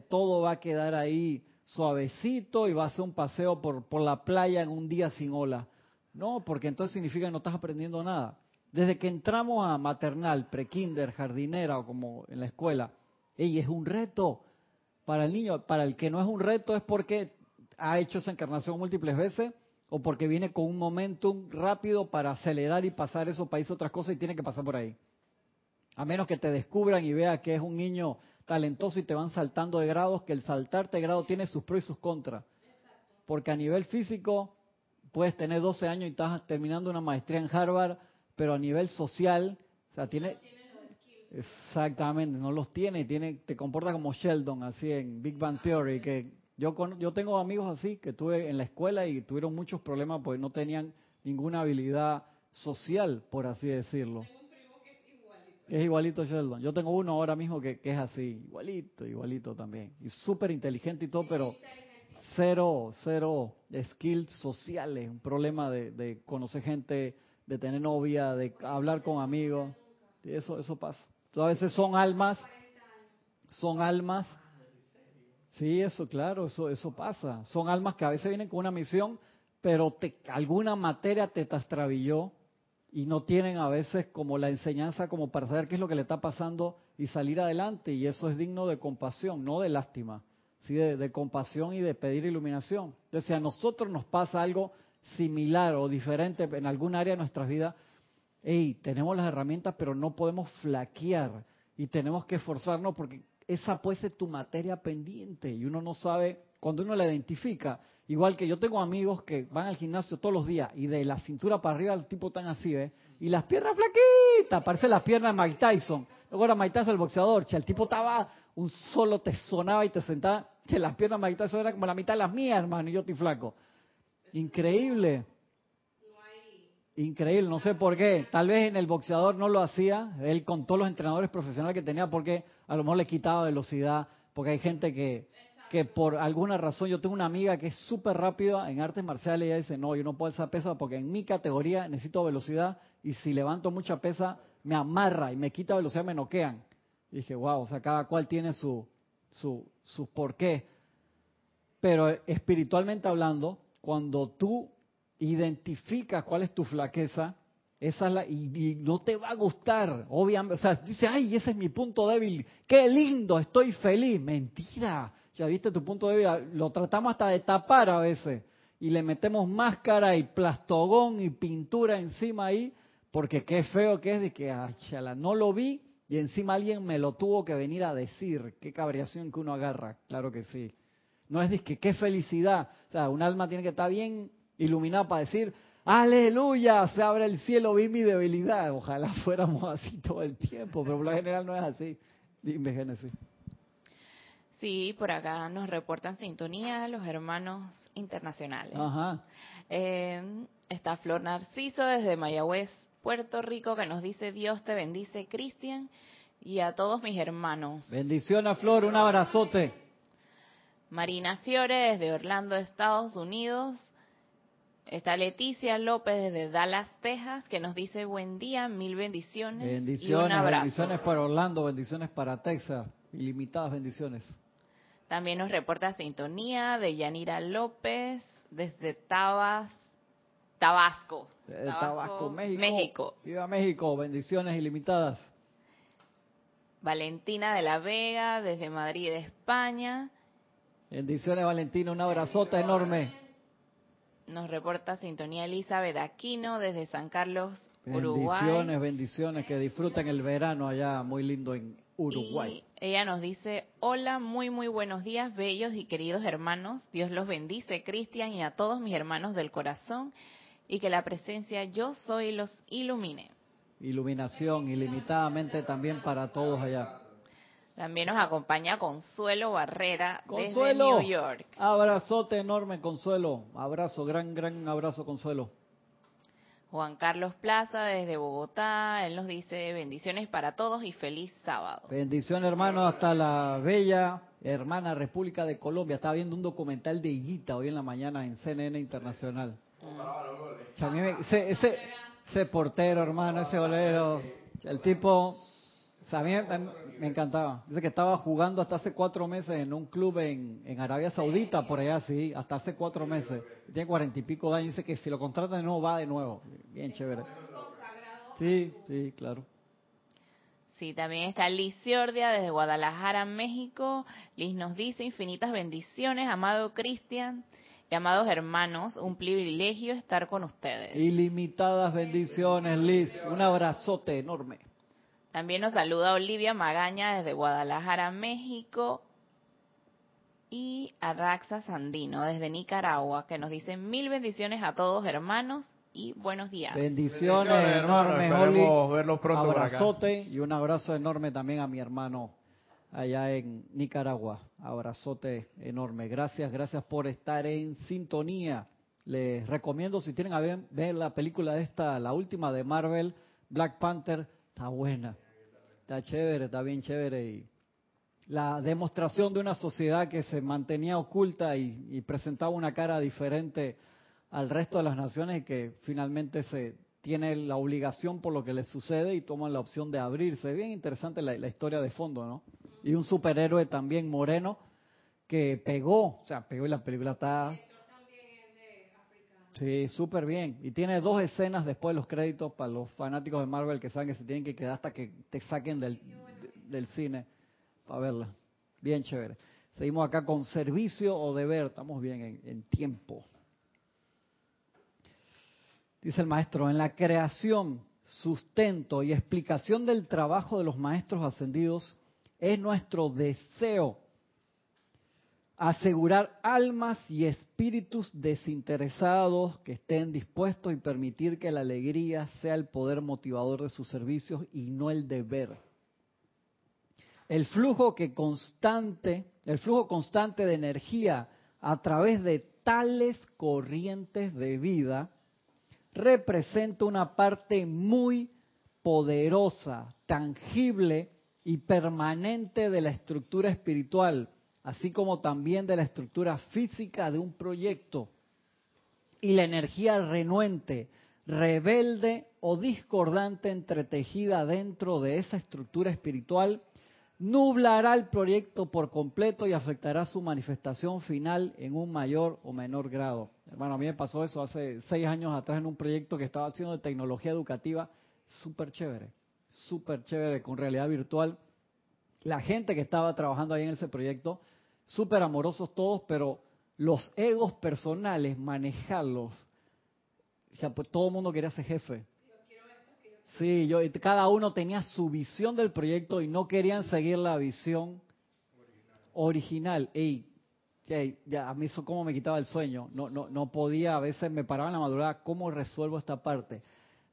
todo va a quedar ahí suavecito y va a ser un paseo por, por la playa en un día sin ola. No, porque entonces significa que no estás aprendiendo nada. Desde que entramos a maternal, prekinder, jardinera o como en la escuela, ella es un reto para el niño. Para el que no es un reto es porque ha hecho esa encarnación múltiples veces o porque viene con un momentum rápido para acelerar y pasar eso para otras cosas y tiene que pasar por ahí. A menos que te descubran y vean que es un niño talentoso y te van saltando de grados, que el saltarte de grado tiene sus pros y sus contras. Porque a nivel físico puedes tener 12 años y estás terminando una maestría en Harvard, pero a nivel social, o sea, tiene... Exactamente, no los tiene, tiene, te comporta como Sheldon, así en Big Bang Theory, que yo, yo tengo amigos así que tuve en la escuela y tuvieron muchos problemas porque no tenían ninguna habilidad social, por así decirlo. Tengo un primo que es igualito. Es igualito Sheldon. Yo tengo uno ahora mismo que, es así, igualito, igualito también. Y súper inteligente y todo, pero cero, cero skills sociales. Un problema de, de conocer gente, de tener novia, de hablar con amigos. Eso, eso pasa. Entonces, a veces son almas, son almas Sí, eso, claro, eso, eso pasa. Son almas que a veces vienen con una misión, pero te, alguna materia te trastabilló y no tienen a veces como la enseñanza como para saber qué es lo que le está pasando y salir adelante. Y eso es digno de compasión, no de lástima, sí de, compasión y de pedir iluminación. Entonces, a nosotros nos pasa algo similar o diferente en algún área de nuestras vidas, hey, tenemos las herramientas, pero no podemos flaquear y tenemos que esforzarnos porque esa puede ser tu materia pendiente y uno no sabe, cuando uno la identifica, igual que yo tengo amigos que van al gimnasio todos los días y de la cintura para arriba el tipo tan así, ¿eh? Y las piernas flaquitas, parece las piernas de Mike Tyson. Luego era Mike Tyson el boxeador, che, el tipo estaba, un solo te sonaba y te sentaba, che, las piernas de Mike Tyson eran como la mitad de las mías, hermano, y yo estoy flaco. Increíble. Increíble, no sé por qué. Tal vez en el boxeador no lo hacía, él con todos los entrenadores profesionales que tenía, porque a lo mejor le quitaba velocidad, porque hay gente que, que por alguna razón, yo tengo una amiga que es súper rápida en artes marciales y ella dice, no, yo no puedo alzar pesa porque en mi categoría necesito velocidad y si levanto mucha pesa me amarra y me quita velocidad, me noquean. Y dije, wow, o sea, cada cual tiene su, su, su porqué. Pero espiritualmente hablando, cuando tú identificas cuál es tu flaqueza, esa la, y, no te va a gustar, obviamente. O sea, dice, ay, ese es mi punto débil, qué lindo, estoy feliz. Mentira, ya viste tu punto débil, lo tratamos hasta de tapar a veces y le metemos máscara y plastogón y pintura encima ahí, porque qué feo que es de que, ay, chala, no lo vi y encima alguien me lo tuvo que venir a decir. Qué cabreación que uno agarra, claro que sí. No es que qué felicidad. O sea, un alma tiene que estar bien iluminada para decir, aleluya, se abre el cielo, vi mi debilidad. Ojalá fuéramos así todo el tiempo, pero por lo general no es así. Dime, Génesis. Sí, por acá nos reportan sintonía los hermanos internacionales. Ajá. Eh, está Flor Narciso desde Mayagüez, Puerto Rico, que nos dice Dios te bendice, Cristian, y a todos mis hermanos. Bendiciones, Flor, un abrazote. Marina Fiore desde Orlando, Estados Unidos. Está Leticia López desde Dallas, Texas, que nos dice buen día, mil bendiciones. y un Bendiciones, abrazo. bendiciones para Orlando, bendiciones para Texas, ilimitadas bendiciones. También nos reporta sintonía de Yanira López desde Tabas, Tabasco. Eh, Tabasco, México. México. Viva México, bendiciones ilimitadas. Valentina de la Vega desde Madrid, España. Bendiciones, Valentina, un abrazote enorme. Nos reporta sintonía Elizabeth Aquino desde San Carlos, Uruguay. Bendiciones, bendiciones, que disfruten el verano allá, muy lindo en Uruguay. Y ella nos dice, hola, muy, muy buenos días, bellos y queridos hermanos. Dios los bendice, Cristian, y a todos mis hermanos del corazón, y que la presencia yo soy los ilumine. Iluminación ilimitadamente también para todos allá. También nos acompaña Consuelo Barrera Consuelo, desde New York. abrazote enorme, Consuelo. Abrazo, gran, gran abrazo, Consuelo. Juan Carlos Plaza desde Bogotá, él nos dice bendiciones para todos y feliz sábado. Bendición, hermano, hasta la bella hermana República de Colombia. Estaba viendo un documental de Higuita hoy en la mañana en CNN Internacional. O sea, a mí me- ese, ese, ese portero, hermano, ese golero, el tipo, o sea, a mí me, me encantaba. Dice que estaba jugando hasta hace cuatro meses en un club en, en Arabia Saudita, por allá, sí, hasta hace cuatro meses. Tiene cuarenta y pico de años. Dice que si lo contratan de nuevo, va de nuevo. Bien chévere. Sí, sí, claro. Sí, también está Liz Ciordia desde Guadalajara, México. Liz nos dice infinitas bendiciones, amado Cristian y amados hermanos, un privilegio estar con ustedes. Ilimitadas bendiciones, Liz. Un abrazote enorme. También nos saluda Olivia Magaña desde Guadalajara, México. Y Araxa Sandino desde Nicaragua, que nos dice mil bendiciones a todos hermanos y buenos días. Bendiciones Bendiciones, enormes, Esperemos Oli. verlos pronto acá. Abrazote y un abrazo enorme también a mi hermano allá en Nicaragua. Abrazote enorme. Gracias, gracias por estar en sintonía. Les recomiendo, si tienen a ver, ver la película esta, la última de Marvel, Black Panther, está buena. Está chévere, está bien chévere. Y la demostración de una sociedad que se mantenía oculta y, presentaba una cara diferente al resto de las naciones y que finalmente se tiene la obligación por lo que les sucede y toman la opción de abrirse. Bien interesante la, la historia de fondo, ¿no? Y un superhéroe también moreno que pegó, o sea, pegó y la película está... Sí, súper bien. Y tiene dos escenas después de los créditos para los fanáticos de Marvel que saben que se tienen que quedar hasta que te saquen del, del cine para verla. Bien chévere. Seguimos acá con servicio o deber. Estamos bien en, en tiempo. Dice el maestro, en la creación, sustento y explicación del trabajo de los maestros ascendidos, es nuestro deseo asegurar almas y espíritus desinteresados que estén dispuestos y permitir que la alegría sea el poder motivador de sus servicios y no el deber. El flujo que constante, el flujo constante de energía a través de tales corrientes de vida representa una parte muy poderosa, tangible y permanente de la estructura espiritual, así como también de la estructura física de un proyecto. Y la energía renuente, rebelde o discordante entretejida dentro de esa estructura espiritual nublará el proyecto por completo y afectará su manifestación final en un mayor o menor grado. Hermano, a mí me pasó eso hace seis años atrás en un proyecto que estaba haciendo de tecnología educativa, súper chévere, súper chévere, con realidad virtual. La gente que estaba trabajando ahí en ese proyecto, súper amorosos todos, pero los egos personales, manejarlos, pues todo el mundo quería ser jefe. Sí, yo, cada uno tenía su visión del proyecto y no querían seguir la visión original. Ey, que ya a mí eso como me quitaba el sueño. No, no, no podía, a veces me paraba en la madrugada, ¿cómo resuelvo esta parte?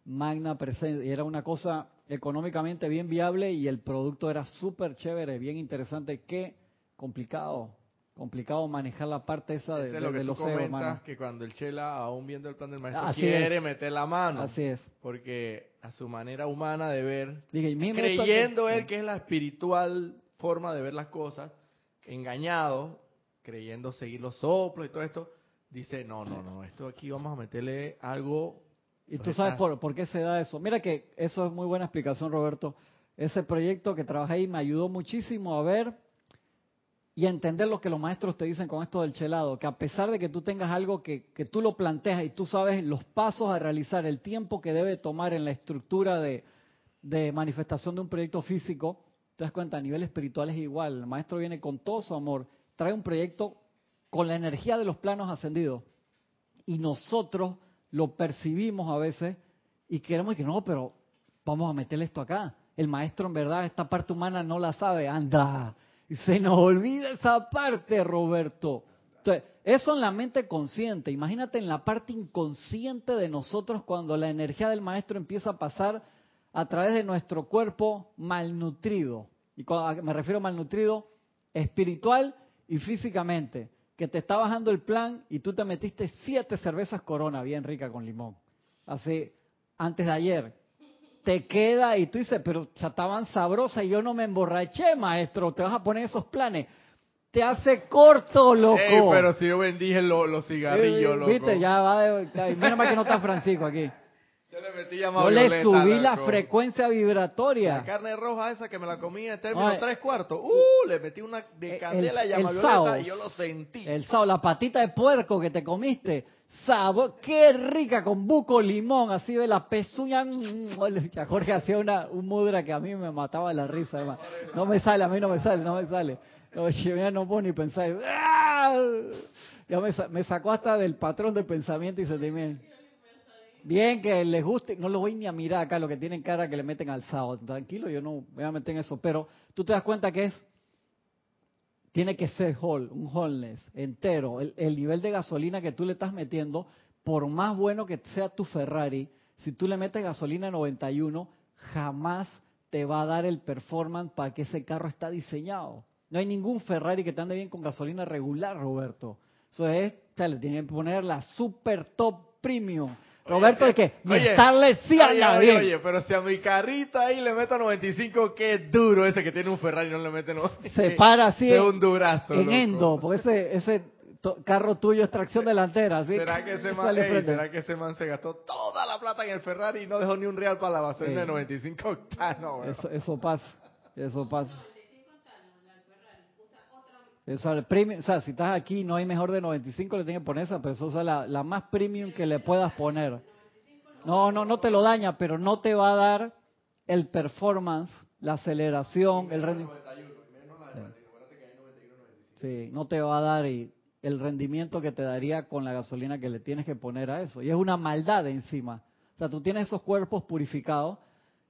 Magna presencia, era una cosa económicamente bien viable y el producto era súper chévere, bien interesante. Qué complicado, complicado manejar la parte esa de, es de- lo que de tú los que cuando el Chela, aún viendo el plan del maestro, Así quiere es. meter la mano. Así es. Porque a su manera humana de ver, Dije, creyendo él que es la espiritual forma de ver las cosas, engañado, creyendo seguir los soplos y todo esto, dice, no, no, no, esto aquí vamos a meterle algo... Y tú sabes por qué se da eso. Mira que eso es muy buena explicación, Roberto. Ese proyecto que trabajé ahí me ayudó muchísimo a ver y entender lo que los maestros te dicen con esto del chelado, que a pesar de que tú tengas algo que, que tú lo planteas y tú sabes los pasos a realizar, el tiempo que debe tomar en la estructura de, de manifestación de un proyecto físico, te das cuenta, a nivel espiritual es igual. El maestro viene con todo su amor, trae un proyecto con la energía de los planos ascendidos y nosotros lo percibimos a veces y queremos que no, pero vamos a meterle esto acá. El maestro en verdad esta parte humana no la sabe, anda. Y se nos olvida esa parte, Roberto. Entonces, eso en la mente consciente. Imagínate en la parte inconsciente de nosotros cuando la energía del maestro empieza a pasar a través de nuestro cuerpo malnutrido. Y cuando me refiero a malnutrido, espiritual y físicamente. Que te está bajando el plan y tú te metiste siete cervezas corona bien rica con limón. Así, antes de ayer. Te queda y tú dices, pero ya estaban sabrosas y yo no me emborraché, maestro. Te vas a poner esos planes. Te hace corto, loco. Ey, pero si yo bendije lo- los cigarrillos, Eh, loco. Viste, ya va de... Menos mal que no está Francisco aquí. Yo le metí Yo le subí la frecuencia vibratoria. La carne roja esa que me la comí en términos tres cuartos. Uh, le metí una de El- candela el- llama el violeta sao. y yo lo sentí. El sábado, la patita de puerco que te comiste, sabor, qué rica con buco limón, así de la pezuña. mm, Ya Jorge hacía una, un mudra que a mí me mataba la risa, hermano. No me sale, a mí no me sale, no me sale. Oye, mira, no puedo ni pensar. ¡Ah! Ya me, me sacó hasta del patrón de pensamiento y sentimiento. Bien, que les guste, no lo voy ni a mirar acá, lo que tienen cara que le meten al sábado. Tranquilo, yo no me voy a meter en eso, pero tú te das cuenta que es tiene que ser whole, un wholeness entero. El, el nivel de gasolina que tú le estás metiendo, por más bueno que sea tu Ferrari, si tú le metes gasolina 91, jamás te va a dar el performance para que ese carro está diseñado. No hay ningún Ferrari que te ande bien con gasolina regular, Roberto. Eso es, o le tienen que poner la super top premium. Roberto, de que mi Oye, sí oye, pero si a mi carrita ahí le meto 95, qué duro ese que tiene un Ferrari y no le mete 95. Se para así Es en- un durazo, en loco. endo, porque ese, ese carro tuyo es tracción delantera. Así ¿Será que, ese man, sale ey, frente. ¿Será que ese man se gastó toda la plata en el Ferrari y no dejó ni un real para la gasolina Sí. de 95 octanos? Eso, eso pasa, eso pasa. O sea, si estás aquí no hay mejor de 95, le tienes que poner esa, pero eso es la, la más premium que le puedas poner. No, no, no te lo daña, pero no te va a dar el performance, la aceleración, el rendimiento. Sí, no te va a dar el rendimiento que te daría con la gasolina que le tienes que poner a eso. Y es una maldad encima. O sea, tú tienes esos cuerpos purificados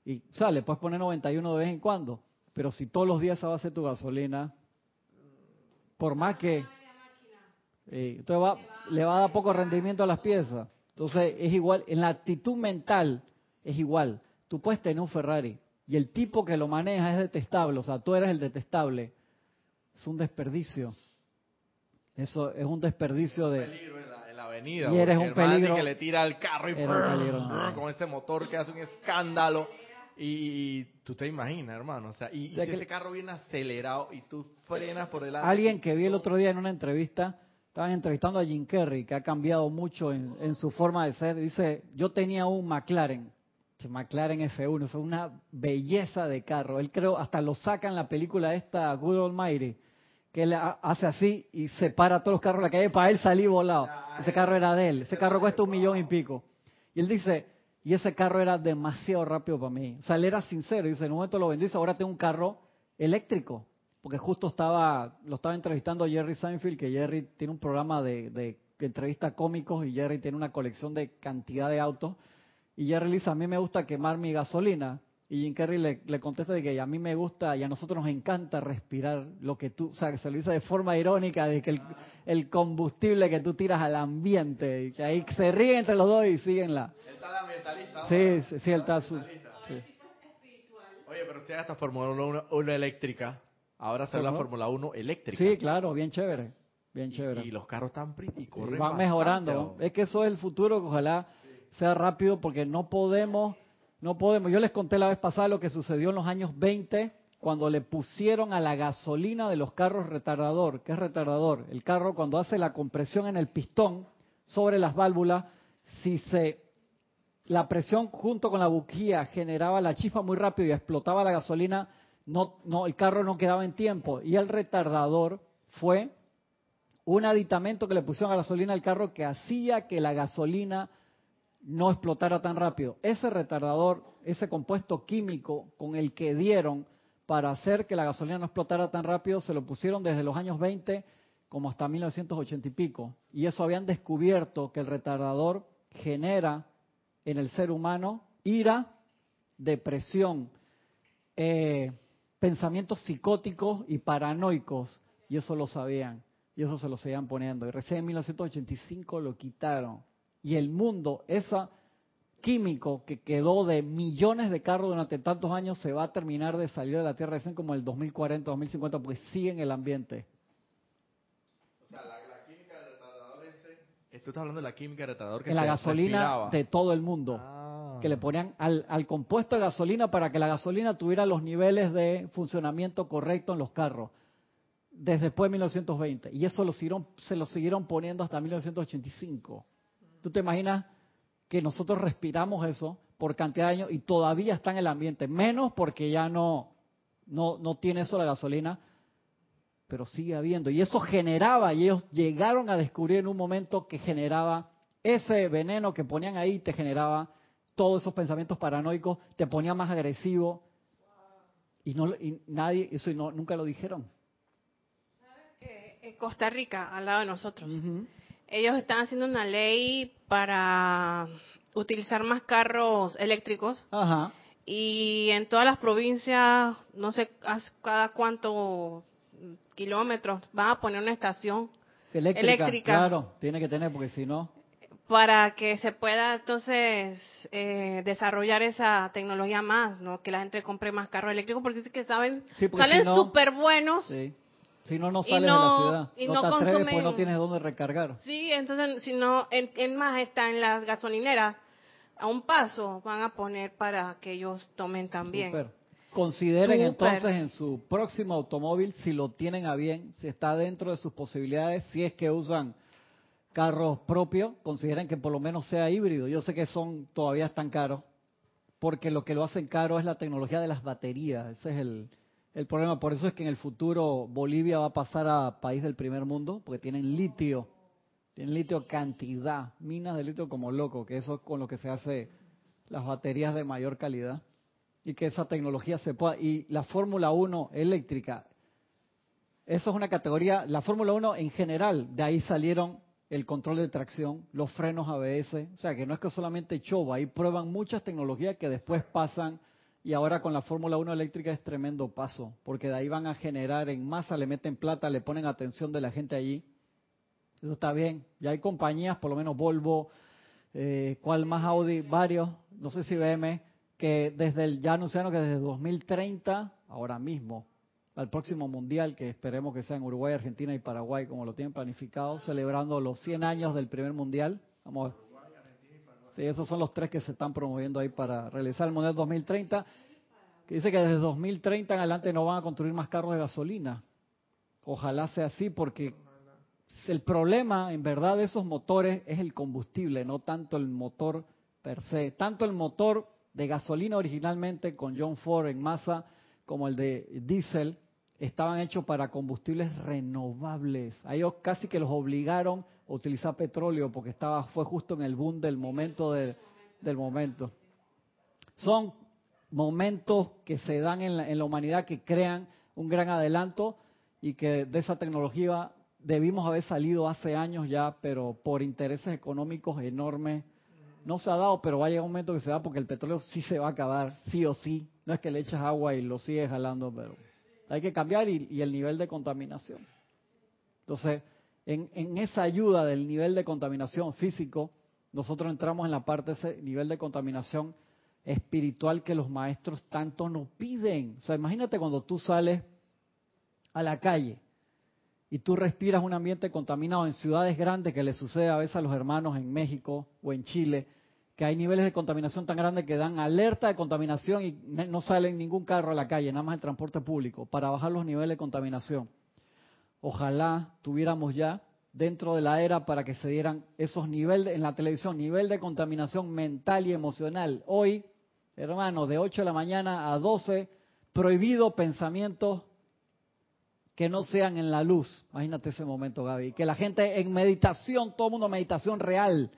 y, o le puedes poner 91 de vez en cuando. Pero si todos los días esa va a ser tu gasolina, por más que... Entonces va, le va a dar poco rendimiento a las piezas. Entonces es igual, en la actitud mental es igual. Tú puedes tener un Ferrari y el tipo que lo maneja es detestable, o sea, tú eres el detestable. Es un desperdicio. Eso es un desperdicio de... peligro en la, en la avenida. Y eres un peligro. que le tira al carro y peligro. brrr, con ese motor que hace un escándalo. Y, y tú te imaginas, hermano. O sea, y, O sea si ese carro viene acelerado y tú frenas por delante. Alguien que vi el otro día en una entrevista, estaban entrevistando a Jim Carrey, que ha cambiado mucho en, en su forma de ser. Dice, yo tenía un McLaren, McLaren F1, es una belleza de carro. Él creo, hasta lo saca en la película esta, Good Almighty, que él ha- hace así y separa todos los carros de la calle para él salir volado. Ese carro era de él, ese carro cuesta un millón y pico. Y él dice, y ese carro era demasiado rápido para mí. O sea, él era sincero, dice, en un momento lo vendió, dice, ahora tengo un carro eléctrico. Porque justo estaba, lo estaba entrevistando Jerry Seinfeld, que Jerry tiene un programa de, de, entrevista cómicos y Jerry tiene una colección de cantidad de autos. Y Jerry le dice, a mí me gusta quemar mi gasolina Y Jim Carrey le, le contesta de que a mí me gusta y a nosotros nos encanta respirar lo que tú, o sea, que se lo dice de forma irónica, de que el, el combustible que tú tiras al ambiente, y que ahí se ríen entre los dos y siguen la... Él está de ambientalista. Sí, sí, sí, él está su... sí. Oye, pero usted hasta Fórmula 1, 1 eléctrica. Ahora se la Fórmula- Fórmula 1 eléctrica. Sí, claro, bien chévere, bien chévere. Y, y los carros están y Y corren van bastante, mejorando. ¿no? Es que eso es el futuro, que ojalá sea rápido porque no podemos, no podemos. Yo les conté la vez pasada lo que sucedió en los años 20 cuando le pusieron a la gasolina de los carros retardador. ¿Qué es retardador? El carro cuando hace la compresión en el pistón sobre las válvulas, si se la presión junto con la bujía generaba la chispa muy rápido y explotaba la gasolina, no, no, el carro no quedaba en tiempo. Y el retardador fue un aditamento que le pusieron a la gasolina al carro que hacía que la gasolina no explotara tan rápido. Ese retardador, ese compuesto químico con el que dieron para hacer que la gasolina no explotara tan rápido, se lo pusieron desde los años 20 como hasta 1980 y pico. Y eso habían descubierto que el retardador genera en el ser humano ira, depresión, eh, pensamientos psicóticos y paranoicos. Y eso lo sabían. Y eso se lo seguían poniendo. Y recién en 1985 lo quitaron. Y el mundo, ese químico que quedó de millones de carros durante tantos años, se va a terminar de salir de la Tierra recién como el 2040, 2050, porque sigue en el ambiente. O sea, la, la química del retardador ese... Tú estás hablando de la química del retardador que En la se gasolina respiraba. de todo el mundo. Ah. que le ponían al, al compuesto de gasolina para que la gasolina tuviera los niveles de funcionamiento correcto en los carros. Desde después de 1920. Y eso lo siguieron, se lo siguieron poniendo hasta 1985. ¿Tú te imaginas que nosotros respiramos eso por cantidad de años y todavía está en el ambiente? Menos porque ya no, no, no tiene eso la gasolina, pero sigue habiendo. Y eso generaba, y ellos llegaron a descubrir en un momento que generaba ese veneno que ponían ahí, te generaba todos esos pensamientos paranoicos, te ponía más agresivo. Y, no, y nadie, eso y no, nunca lo dijeron. En Costa Rica, al lado de nosotros. Ujú. Ellos están haciendo una ley para utilizar más carros eléctricos Ajá. y en todas las provincias, no sé cada cuánto kilómetros, van a poner una estación Eléctrica, Eléctrica. Claro, tiene que tener, porque si no. para que se pueda entonces eh, desarrollar esa tecnología más, ¿no? Que la gente compre más carros eléctricos porque es que saben, Sí, porque salen si no- súper buenos. Sí. Si no, no sales no- de la ciudad. y no, no te atreves, pues no tienes dónde recargar. Sí, entonces, si no, en, más está en las gasolineras, a un paso van a poner para que ellos tomen también. Súper. Consideren entonces en su próximo automóvil si lo tienen a bien, si está dentro de sus posibilidades, si es que usan carros propios, consideren que por lo menos sea híbrido. Yo sé que son todavía están caros, porque lo que lo hacen caro es la tecnología de las baterías. Ese es el, el problema. Por eso es que en el futuro Bolivia va a pasar a país del primer mundo, porque tienen litio. Tienen litio cantidad, minas de litio como loco, que eso es con lo que se hace las baterías de mayor calidad y que esa tecnología se pueda. Y la Fórmula 1 eléctrica, eso es una categoría, la Fórmula 1 en general, de ahí salieron el control de tracción, los frenos ABS, o sea que no es que solamente show, ahí prueban muchas tecnologías que después pasan y ahora con la Fórmula 1 eléctrica es tremendo paso, porque de ahí van a generar en masa, le meten plata, le ponen atención de la gente allí. Eso está bien. Ya hay compañías, por lo menos Volvo, eh, ¿cuál más Audi? Varios, no sé si BM, que desde el, ya anunciaron que desde 2030, ahora mismo, al próximo mundial, que esperemos que sea en Uruguay, Argentina y Paraguay, como lo tienen planificado, celebrando los 100 años del primer mundial. Vamos a ver. Sí, esos son los tres que se están promoviendo ahí para realizar el mundial 2030, que dice que desde 2030 en adelante no van a construir más carros de gasolina. Ojalá sea así, porque el problema en verdad de esos motores es el combustible, no tanto el motor per se. Tanto el motor de gasolina originalmente con John Ford en masa como el de diésel estaban hechos para combustibles renovables. A ellos casi que los obligaron a utilizar petróleo porque estaba fue justo en el boom del momento de- del momento. Son momentos que se dan en la, en la humanidad que crean un gran adelanto y que de esa tecnología debimos haber salido hace años ya, pero por intereses económicos enormes No se ha dado, pero va a llegar un momento que se da porque el petróleo sí se va a acabar, sí o sí. No es que le echas agua y lo sigues jalando, pero hay que cambiar y, el nivel de contaminación. Entonces, en, en, esa ayuda del nivel de contaminación físico, nosotros entramos en la parte de ese nivel de contaminación espiritual que los maestros tanto nos piden. O sea, imagínate cuando tú sales a la calle y tú respiras un ambiente contaminado en ciudades grandes que le sucede a veces a los hermanos en México o en Chile, que hay niveles de contaminación tan grandes que dan alerta de contaminación y no sale ningún carro a la calle, nada más el transporte público, para bajar los niveles de contaminación. Ojalá tuviéramos ya dentro de la era para que se dieran esos niveles en la televisión, nivel de contaminación mental y emocional. Hoy, hermano, de 8 de la mañana a 12, prohibido pensamientos que no sean en la luz. Imagínate ese momento, Gaby. Que la gente en meditación, todo mundo meditación real.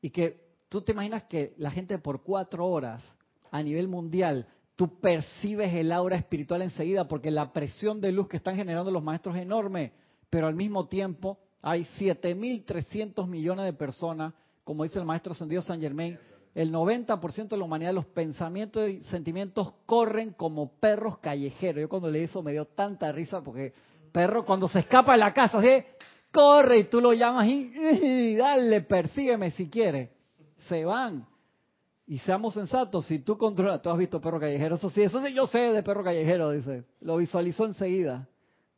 Y que tú te imaginas que la gente por cuatro horas a nivel mundial, tú percibes el aura espiritual enseguida porque la presión de luz que están generando los maestros es enorme. Pero al mismo tiempo hay 7.300 millones de personas, como dice el maestro ascendido San Germain, el 90% de la humanidad, los pensamientos y sentimientos corren como perros callejeros. Yo cuando leí eso me dio tanta risa porque perro cuando se escapa de la casa, ¿sí? corre y tú lo llamas y, y dale, persígueme si quieres. Se van. Y seamos sensatos, si tú controlas, tú has visto perro callejero, eso sí, eso sí yo sé de perro callejero, dice. Lo visualizó enseguida.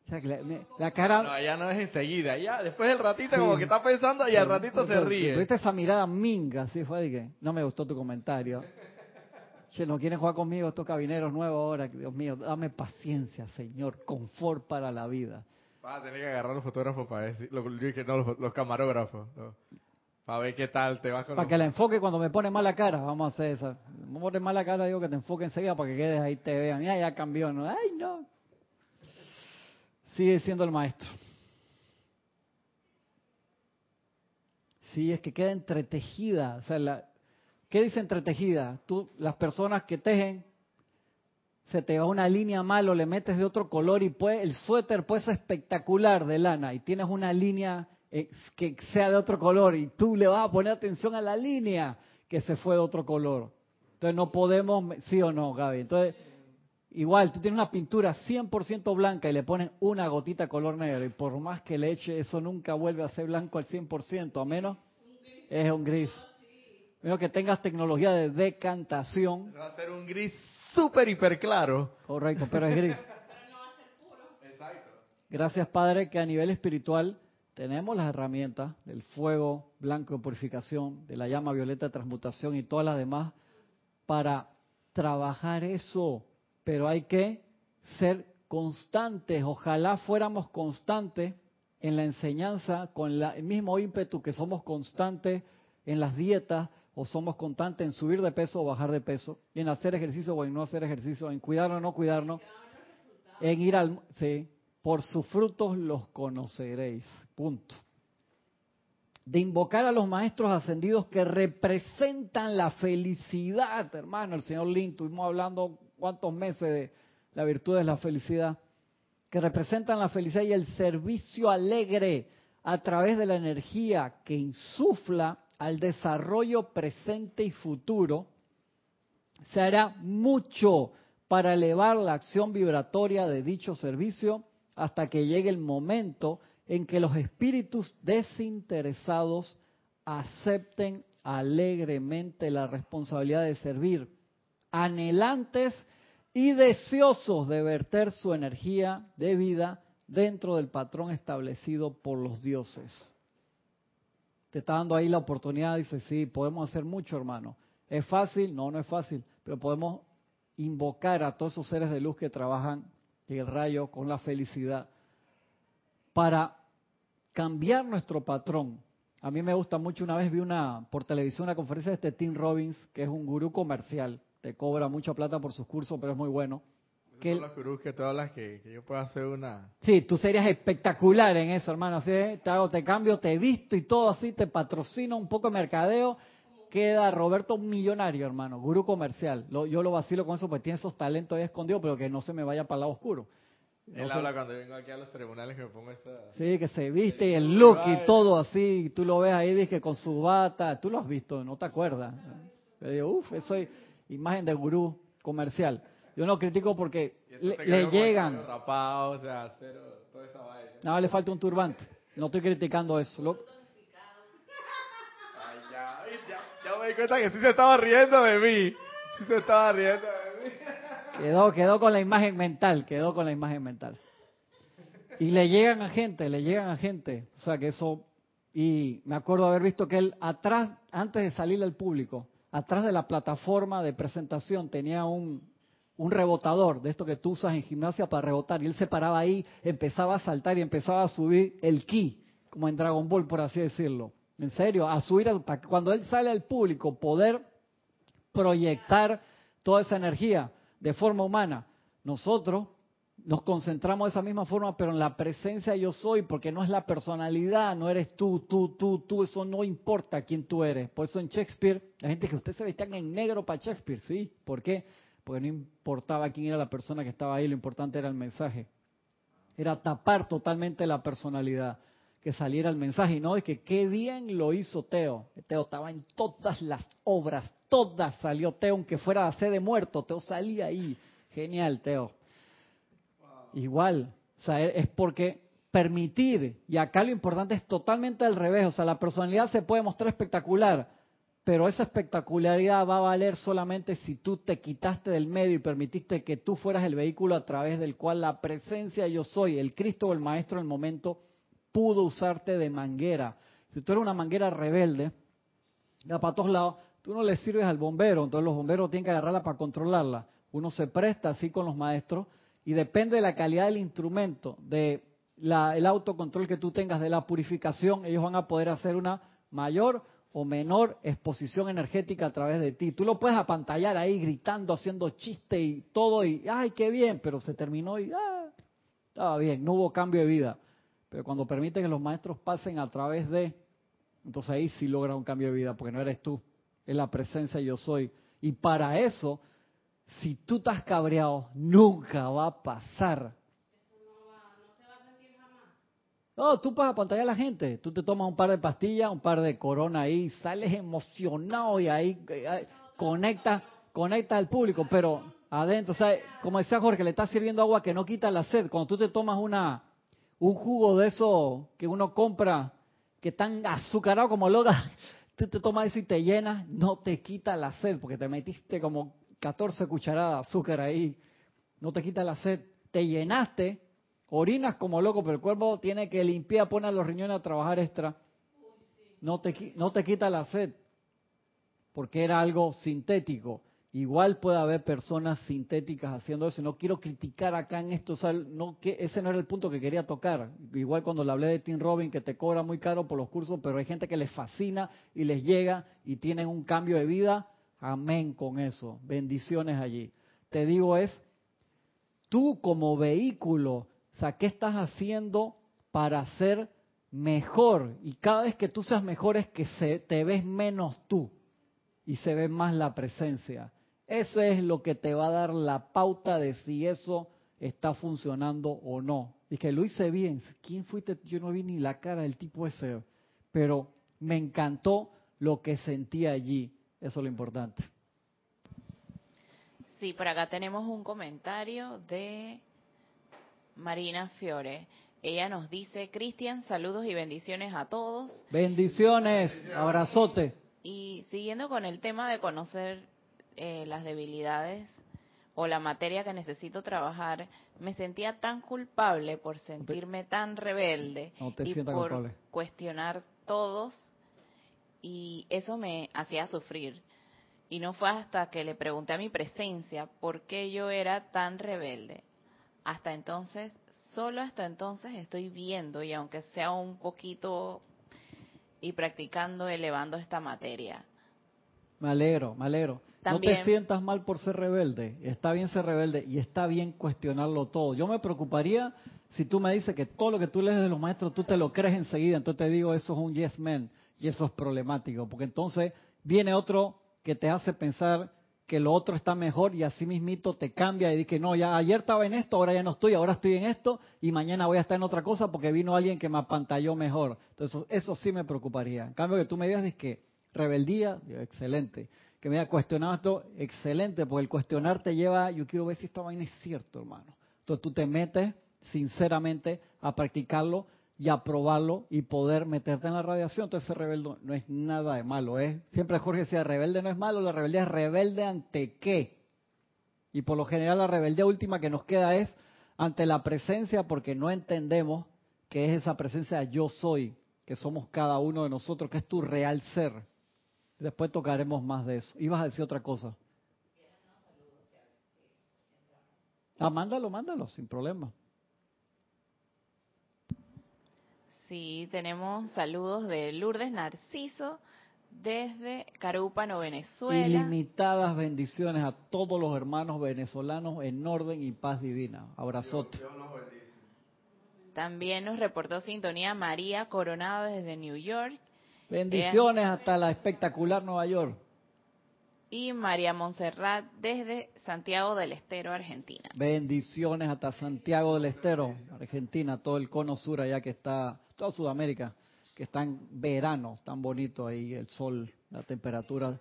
O sea, que la, la, cara... No, ya no es enseguida, ya después del ratito sí. como que está pensando y al ratito se ríe. Viste esa mirada minga, así fue de que no me gustó tu comentario. Che, no quieren jugar conmigo estos cabineros nuevos ahora, Dios mío, dame paciencia, Señor, confort para la vida. Va a tener que agarrar los fotógrafos para decir, lo, no, los, los camarógrafos, no. Para ver qué tal te vas con Para los... que la enfoque cuando me pone mala cara, vamos a hacer esa. Me pone mala cara, digo que te enfoque enseguida para que quedes ahí, te vean. Ya, ya cambió, ¿no? Ay, no, sigue siendo el maestro. Sí, es que queda entretejida. O sea, la, ¿qué dice entretejida? Tú, las personas que tejen, se te va una línea mal o le metes de otro color y puede, el suéter puede ser espectacular de lana y tienes una línea que sea de otro color y tú le vas a poner atención a la línea que se fue de otro color. Entonces no podemos, sí o no, Gaby. Entonces Igual, tú tienes una pintura 100% blanca y le pones una gotita color negro y por más que le eche, eso nunca vuelve a ser blanco al 100%, a menos es un gris. Menos que tengas tecnología de decantación. Va a ser un gris súper, hiper claro. Correcto, pero es gris. Exacto. Gracias, Padre, que a nivel espiritual tenemos las herramientas del fuego blanco de purificación, de la llama violeta de transmutación y todas las demás para trabajar eso pero hay que ser constantes. Ojalá fuéramos constantes en la enseñanza con la, el mismo ímpetu que somos constantes en las dietas o somos constantes en subir de peso o bajar de peso, en hacer ejercicio o en no hacer ejercicio, en cuidarnos o no cuidarnos, en ir al... Sí, por sus frutos los conoceréis. Punto. De invocar a los maestros ascendidos que representan la felicidad, hermano. El señor Lin, estuvimos hablando cuántos meses de la virtud de la felicidad, que representan la felicidad y el servicio alegre a través de la energía que insufla al desarrollo presente y futuro, se hará mucho para elevar la acción vibratoria de dicho servicio hasta que llegue el momento en que los espíritus desinteresados acepten alegremente la responsabilidad de servir, anhelantes y deseosos de verter su energía de vida dentro del patrón establecido por los dioses. Te está dando ahí la oportunidad, dice, sí, podemos hacer mucho, hermano. ¿Es fácil? No, no es fácil, pero podemos invocar a todos esos seres de luz que trabajan el rayo con la felicidad para cambiar nuestro patrón. A mí me gusta mucho, una vez vi una por televisión una conferencia de este Tim Robbins, que es un gurú comercial, te cobra mucha plata por sus cursos, pero es muy bueno. Que los gurús que tú hablas que, que, yo pueda hacer una... Sí, tú serías espectacular en eso, hermano. Así te hago, te cambio, te visto y todo así, te patrocino un poco de mercadeo. Queda Roberto millonario, hermano, gurú comercial. Lo, yo lo vacilo con eso porque tiene esos talentos ahí escondidos, pero que no se me vaya para el lado oscuro. Él habla cuando vengo aquí a los ceremoniales que me pongo esa... Sí, que se viste y el look y todo así, tú lo ves ahí, que con su bata, tú lo has visto, no te acuerdas. Yo digo, uff, eso es imagen de gurú comercial. Yo no critico porque le, llegan, rapado, o sea, cero, toda esa vaina. nada, le falta un turbante. No estoy criticando eso. Lo- Ay, ya, ay, ya, ya me di cuenta que sí se estaba riendo de mí. Sí se estaba riendo de mí. Quedó, quedó con la imagen mental, quedó con la imagen mental. Y le llegan a gente, le llegan a gente. O sea que eso, y me acuerdo haber visto que él atrás, antes de salir al público, atrás de la plataforma de presentación tenía un, un rebotador, de esto que tú usas en gimnasia para rebotar. Y él se paraba ahí, empezaba a saltar y empezaba a subir el ki, como en Dragon Ball, por así decirlo. En serio, a subir, al- para cuando él sale al público, poder proyectar toda esa energía de forma humana. Nosotros nos concentramos de esa misma forma, pero en la presencia yo soy, porque no es la personalidad, no eres tú, tú, tú, tú, eso no importa quién tú eres. Por eso en Shakespeare, la gente que ustedes se vestían en negro para Shakespeare, ¿sí? ¿Por qué? Porque no importaba quién era la persona que estaba ahí, lo importante era el mensaje. Era tapar totalmente la personalidad, que saliera el mensaje. Y no, es que qué bien lo hizo Teo. Teo estaba en todas las obras, todas salió Teo, aunque fuera a ser de muerto, Teo salía ahí. Genial, Teo. Igual, o sea, e- es porque permitir, y acá lo importante es totalmente al revés, o sea, la personalidad se puede mostrar espectacular, pero esa espectacularidad va a valer solamente si tú te quitaste del medio y permitiste que tú fueras el vehículo a través del cual la presencia yo soy, el Cristo o el Maestro del momento, pudo usarte de manguera. Si tú eres una manguera rebelde, ya para todos lados, tú no le sirves al bombero, entonces los bomberos tienen que agarrarla para controlarla. Uno se presta así con los maestros y depende de la calidad del instrumento, de la- el autocontrol que tú tengas, de la purificación, ellos van a poder hacer una mayor o menor exposición energética a través de ti. Tú lo puedes apantallar ahí gritando, haciendo chiste y todo y ¡ay, qué bien! Pero se terminó y ¡ah! Estaba bien, no hubo cambio de vida. Pero cuando permite que los maestros pasen a través de, entonces ahí sí logra un cambio de vida, porque no eres tú, es la presencia yo soy. Y para eso, si tú estás cabreado, nunca va a pasar. No, tú vas a pantalla a la gente. Tú te tomas un par de pastillas, un par de corona ahí, sales emocionado y ahí eh, eh, conectas conecta al público, pero adentro, o sea, como decía Jorge, le estás sirviendo agua que no quita la sed. Cuando tú te tomas una un jugo de eso que uno compra, que están azucarado como loca, tú te tomas eso y te llenas, no te quita la sed, porque te metiste como 14 cucharadas de azúcar ahí, no te quita la sed, te llenaste, orinas como loco, pero el cuerpo tiene que limpiar, poner los riñones a trabajar extra, no te, no te quita la sed, porque era algo sintético. Igual puede haber personas sintéticas haciendo eso. No quiero criticar acá en esto, o sea, no, que ese no era el punto que quería tocar. Igual cuando le hablé de Tim Robin, que te cobra muy caro por los cursos, pero hay gente que les fascina y les llega y tienen un cambio de vida. Amén con eso. Bendiciones allí. Te digo es, tú como vehículo, o sea, ¿qué estás haciendo para ser mejor? Y cada vez que tú seas mejor es que se, te ves menos tú y se ve más la presencia. Eso es lo que te va a dar la pauta de si eso está funcionando o no. Dije, lo hice bien. ¿Quién fuiste? Yo no vi ni la cara del tipo ese, pero me encantó lo que sentí allí. Eso es lo importante. Sí, por acá tenemos un comentario de Marina Fiore. Ella nos dice, Cristian, saludos y bendiciones a todos. Bendiciones, abrazote. Y siguiendo con el tema de conocer eh, las debilidades o la materia que necesito trabajar, me sentía tan culpable por sentirme tan rebelde No y por culpable. cuestionar todos y eso me hacía sufrir. Y no fue hasta que le pregunté a mi presencia por qué yo era tan rebelde. Hasta entonces, solo hasta entonces estoy viendo y aunque sea un poquito y practicando, elevando esta materia. Me alegro, me alegro. No te sientas mal por ser rebelde. Está bien ser rebelde y está bien cuestionarlo todo. Yo me preocuparía si tú me dices que todo lo que tú lees de los maestros tú te lo crees enseguida. Entonces te digo, eso es un yes man y eso es problemático. Porque entonces viene otro que te hace pensar que lo otro está mejor y así mismito te cambia y dices, no, ya ayer estaba en esto, ahora ya no estoy, ahora estoy en esto y mañana voy a estar en otra cosa porque vino alguien que me apantalló mejor. Entonces, eso sí me preocuparía. En cambio, que tú me digas, que rebeldía, excelente. Que me haya cuestionado esto, excelente, porque el cuestionar te lleva, yo quiero ver si esta vaina es cierto, hermano. Entonces tú te metes sinceramente a practicarlo y a probarlo y poder meterte en la radiación. Entonces ese rebelde no es nada de malo. ¿eh? Siempre Jorge decía, rebelde no es malo, la rebeldía es rebelde ante qué. Y por lo general la rebeldía última que nos queda es ante la presencia porque no entendemos que es esa presencia yo soy, que somos cada uno de nosotros, que es tu real ser. Después tocaremos más de eso. Ibas a decir otra cosa. Ah, mándalo, mándalo, sin problema. Sí, tenemos saludos de Lourdes Narciso desde Carúpano, Venezuela. Ilimitadas bendiciones a todos los hermanos venezolanos en orden y paz divina. Abrazote. También nos reportó sintonía María Coronado desde New York. Bendiciones hasta la espectacular Nueva York. Y María Montserrat desde Santiago del Estero, Argentina. Bendiciones hasta Santiago del Estero, Argentina, todo el cono sur allá que está, toda Sudamérica, que está en verano, tan bonito ahí, el sol, la temperatura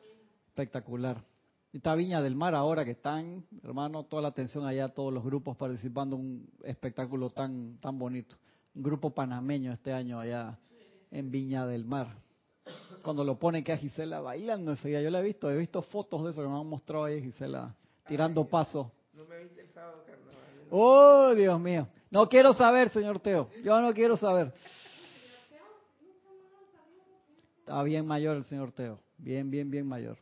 espectacular. Y está Viña del Mar ahora que están, hermano, toda la atención allá, todos los grupos participando un espectáculo tan, tan bonito. Un grupo panameño este año allá en Viña del Mar cuando lo pone que a Gisela bailando ese día. Yo la he visto, he visto fotos de eso que me han mostrado ahí Gisela tirando pasos. No me viste el sábado, carnaval. Oh, Dios mío. No quiero saber, señor Teo. Yo no quiero saber. Está bien mayor el señor Teo. Bien, bien, bien mayor.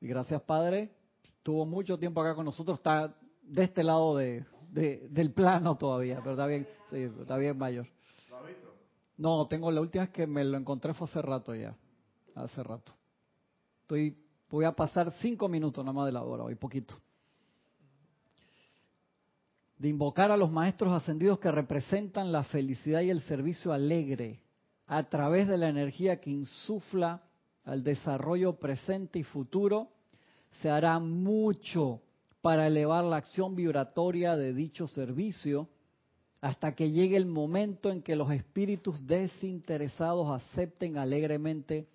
Y gracias, Padre. Estuvo mucho tiempo acá con nosotros. Está de este lado de, del plano todavía, pero está bien, sí, está bien mayor. No, tengo la última vez que me lo encontré fue hace rato ya hace rato. Estoy, voy a pasar cinco minutos nada más de la hora, hoy poquito. De invocar a los maestros ascendidos que representan la felicidad y el servicio alegre a través de la energía que insufla al desarrollo presente y futuro, se hará mucho para elevar la acción vibratoria de dicho servicio hasta que llegue el momento en que los espíritus desinteresados acepten alegremente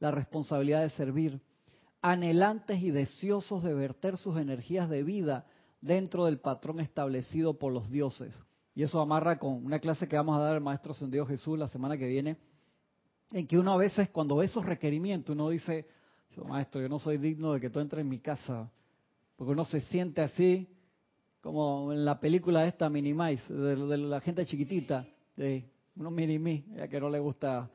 la responsabilidad de servir, anhelantes y deseosos de verter sus energías de vida dentro del patrón establecido por los dioses. Y eso amarra con una clase que vamos a dar al Maestro Ascendido Jesús la semana que viene, en que uno a veces cuando ve esos requerimientos, uno dice, Maestro, yo no soy digno de que tú entres en mi casa, porque uno se siente así, como en la película esta Minimize, de, de la gente chiquitita, de unos mini ya que no le gusta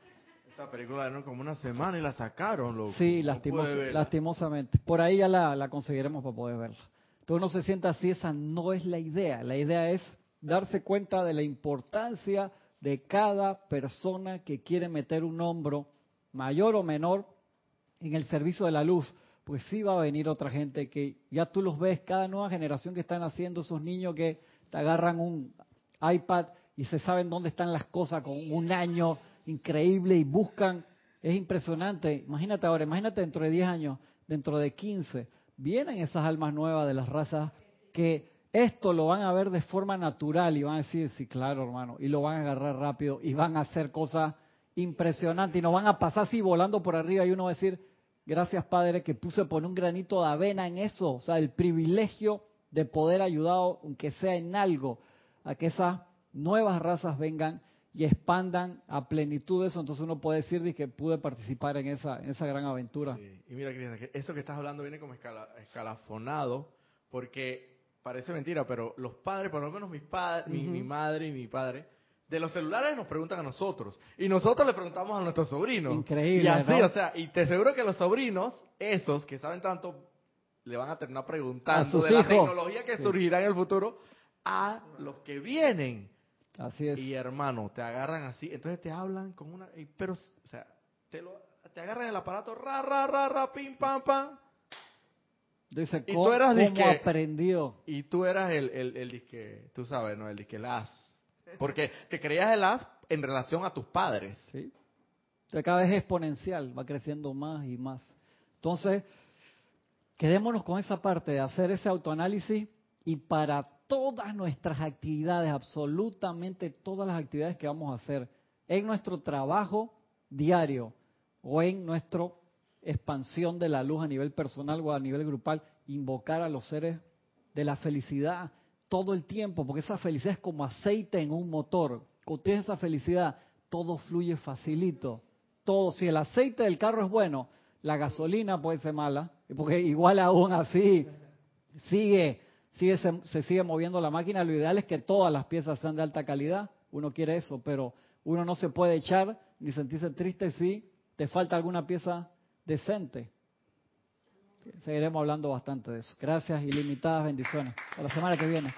esta película era como una semana y la sacaron, loco. Sí, lastimosamente. Por ahí ya la, conseguiremos para poder verla. Entonces uno se sienta así, esa no es la idea. La idea es darse cuenta de la importancia de cada persona que quiere meter un hombro, mayor o menor, en el servicio de la luz. Pues sí va a venir otra gente que ya tú los ves, cada nueva generación que están haciendo, esos niños que te agarran un iPad y se saben dónde están las cosas con un año increíble y buscan, es impresionante. Imagínate ahora, imagínate dentro de 10 años, dentro de 15, vienen esas almas nuevas de las razas que esto lo van a ver de forma natural y van a decir, sí, claro, hermano, y lo van a agarrar rápido y van a hacer cosas impresionantes y nos van a pasar así volando por arriba y uno va a decir, gracias Padre que puse por un granito de avena en eso, o sea, el privilegio de poder ayudar, aunque sea en algo, a que esas nuevas razas vengan y expandan a plenitud eso, entonces uno puede decir que pude participar en esa, en esa gran aventura. Y mira, Cristian, eso que estás hablando viene como escalafonado, porque parece mentira, pero los padres, por lo menos mis padres, mi, madre y mi padre, de los celulares nos preguntan a nosotros, y nosotros le preguntamos a nuestros sobrinos. Increíble. Y así, o sea, y te aseguro que los sobrinos, esos que saben tanto, le van a terminar preguntando de la tecnología que surgirá en el futuro a los que vienen. Así es. Y hermano, te agarran así, entonces te hablan con una, pero, o sea, te, lo, te agarran el aparato, ra, ra, ra, ra, pim, pam, pam. Dice, y tú eras ¿cómo aprendió? Y tú eras el, el, el disque, tú sabes, ¿no? El disque el as. Porque te creías el as en relación a tus padres. Sí. Cada vez es exponencial, va creciendo más y más. Entonces, quedémonos con esa parte de hacer ese autoanálisis y para todas nuestras actividades, absolutamente todas las actividades que vamos a hacer en nuestro trabajo diario o en nuestra expansión de la luz a nivel personal o a nivel grupal, invocar a los seres de la felicidad todo el tiempo, porque esa felicidad es como aceite en un motor. Cuando tienes esa felicidad, todo fluye facilito. Todo, si el aceite del carro es bueno, la gasolina puede ser mala, porque igual aún así sigue, sigue se, se sigue moviendo la máquina. Lo ideal es que todas las piezas sean de alta calidad. Uno quiere eso, pero uno no se puede echar ni sentirse triste si te falta alguna pieza decente. Seguiremos hablando bastante de eso. Gracias, ilimitadas bendiciones. Hasta la semana que viene.